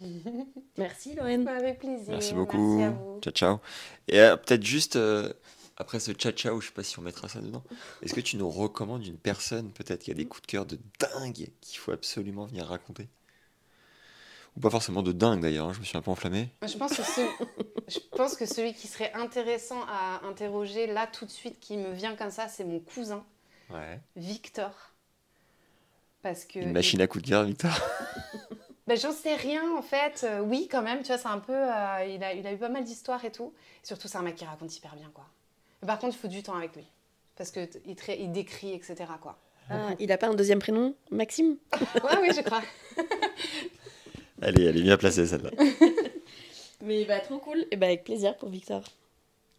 Merci Lorraine. Avec plaisir. Merci beaucoup. Merci à vous. Ciao, ciao. Et euh, peut-être juste euh, après ce ciao, je sais pas si on mettra ça dedans. Est-ce que tu nous recommandes une personne peut-être qui a des coups de cœur de dingue qu'il faut absolument venir raconter? Ou pas forcément de dingue d'ailleurs, hein, je me suis un peu enflammé. Je pense, que ce- je pense que celui qui serait intéressant à interroger là tout de suite, qui me vient comme ça, c'est mon cousin, Ouais. Victor. Parce que. Une machine à coups de cœur, Victor? Ben, J'en sais rien en fait. Euh, oui, quand même, tu vois, c'est un peu. euh, il, a, il a eu pas mal d'histoires et tout. Et surtout, c'est un mec qui raconte hyper bien, quoi. Mais par contre, il faut du temps avec lui. Parce qu'il il, décrit, etc. Quoi. Ah, il a pas un deuxième prénom Maxime? Ouais, oui, je crois. Allez, elle est bien placée celle-là. Mais bah, trop cool. Et bah, avec plaisir pour Victor.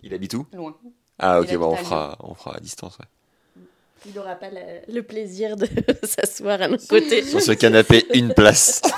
Il habite où? Loin. Ah, ok, bon, on fera, on fera à distance. ouais. Il n'aura pas le, le plaisir de s'asseoir à nos côtés. Sur ce canapé, une place. Si,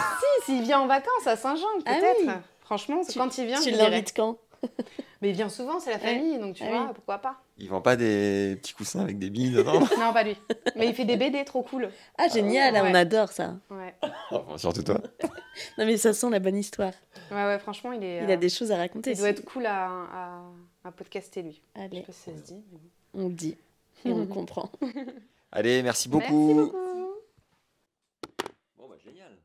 s'il vient en vacances à Saint-Jean, Ah peut-être. oui. Franchement, Tu- quand il vient, tu l'invites quand? Mais il vient souvent, c'est la famille, donc tu vois, pourquoi pas Il vend pas des petits coussins avec des billes dedans Non, pas lui. Mais il fait des BD trop cool. Ah, génial, euh, on adore ça. Ouais. Surtout toi. non, mais ça sent la bonne histoire. Ouais, ouais, franchement, il est. Il a euh, des choses à raconter. Il doit être cool à, à, podcaster, lui. Allez. Je sais pas si ça se dit. Mais... On dit. Et on comprend. Allez, merci beaucoup. Merci beaucoup. Bon, bah, génial.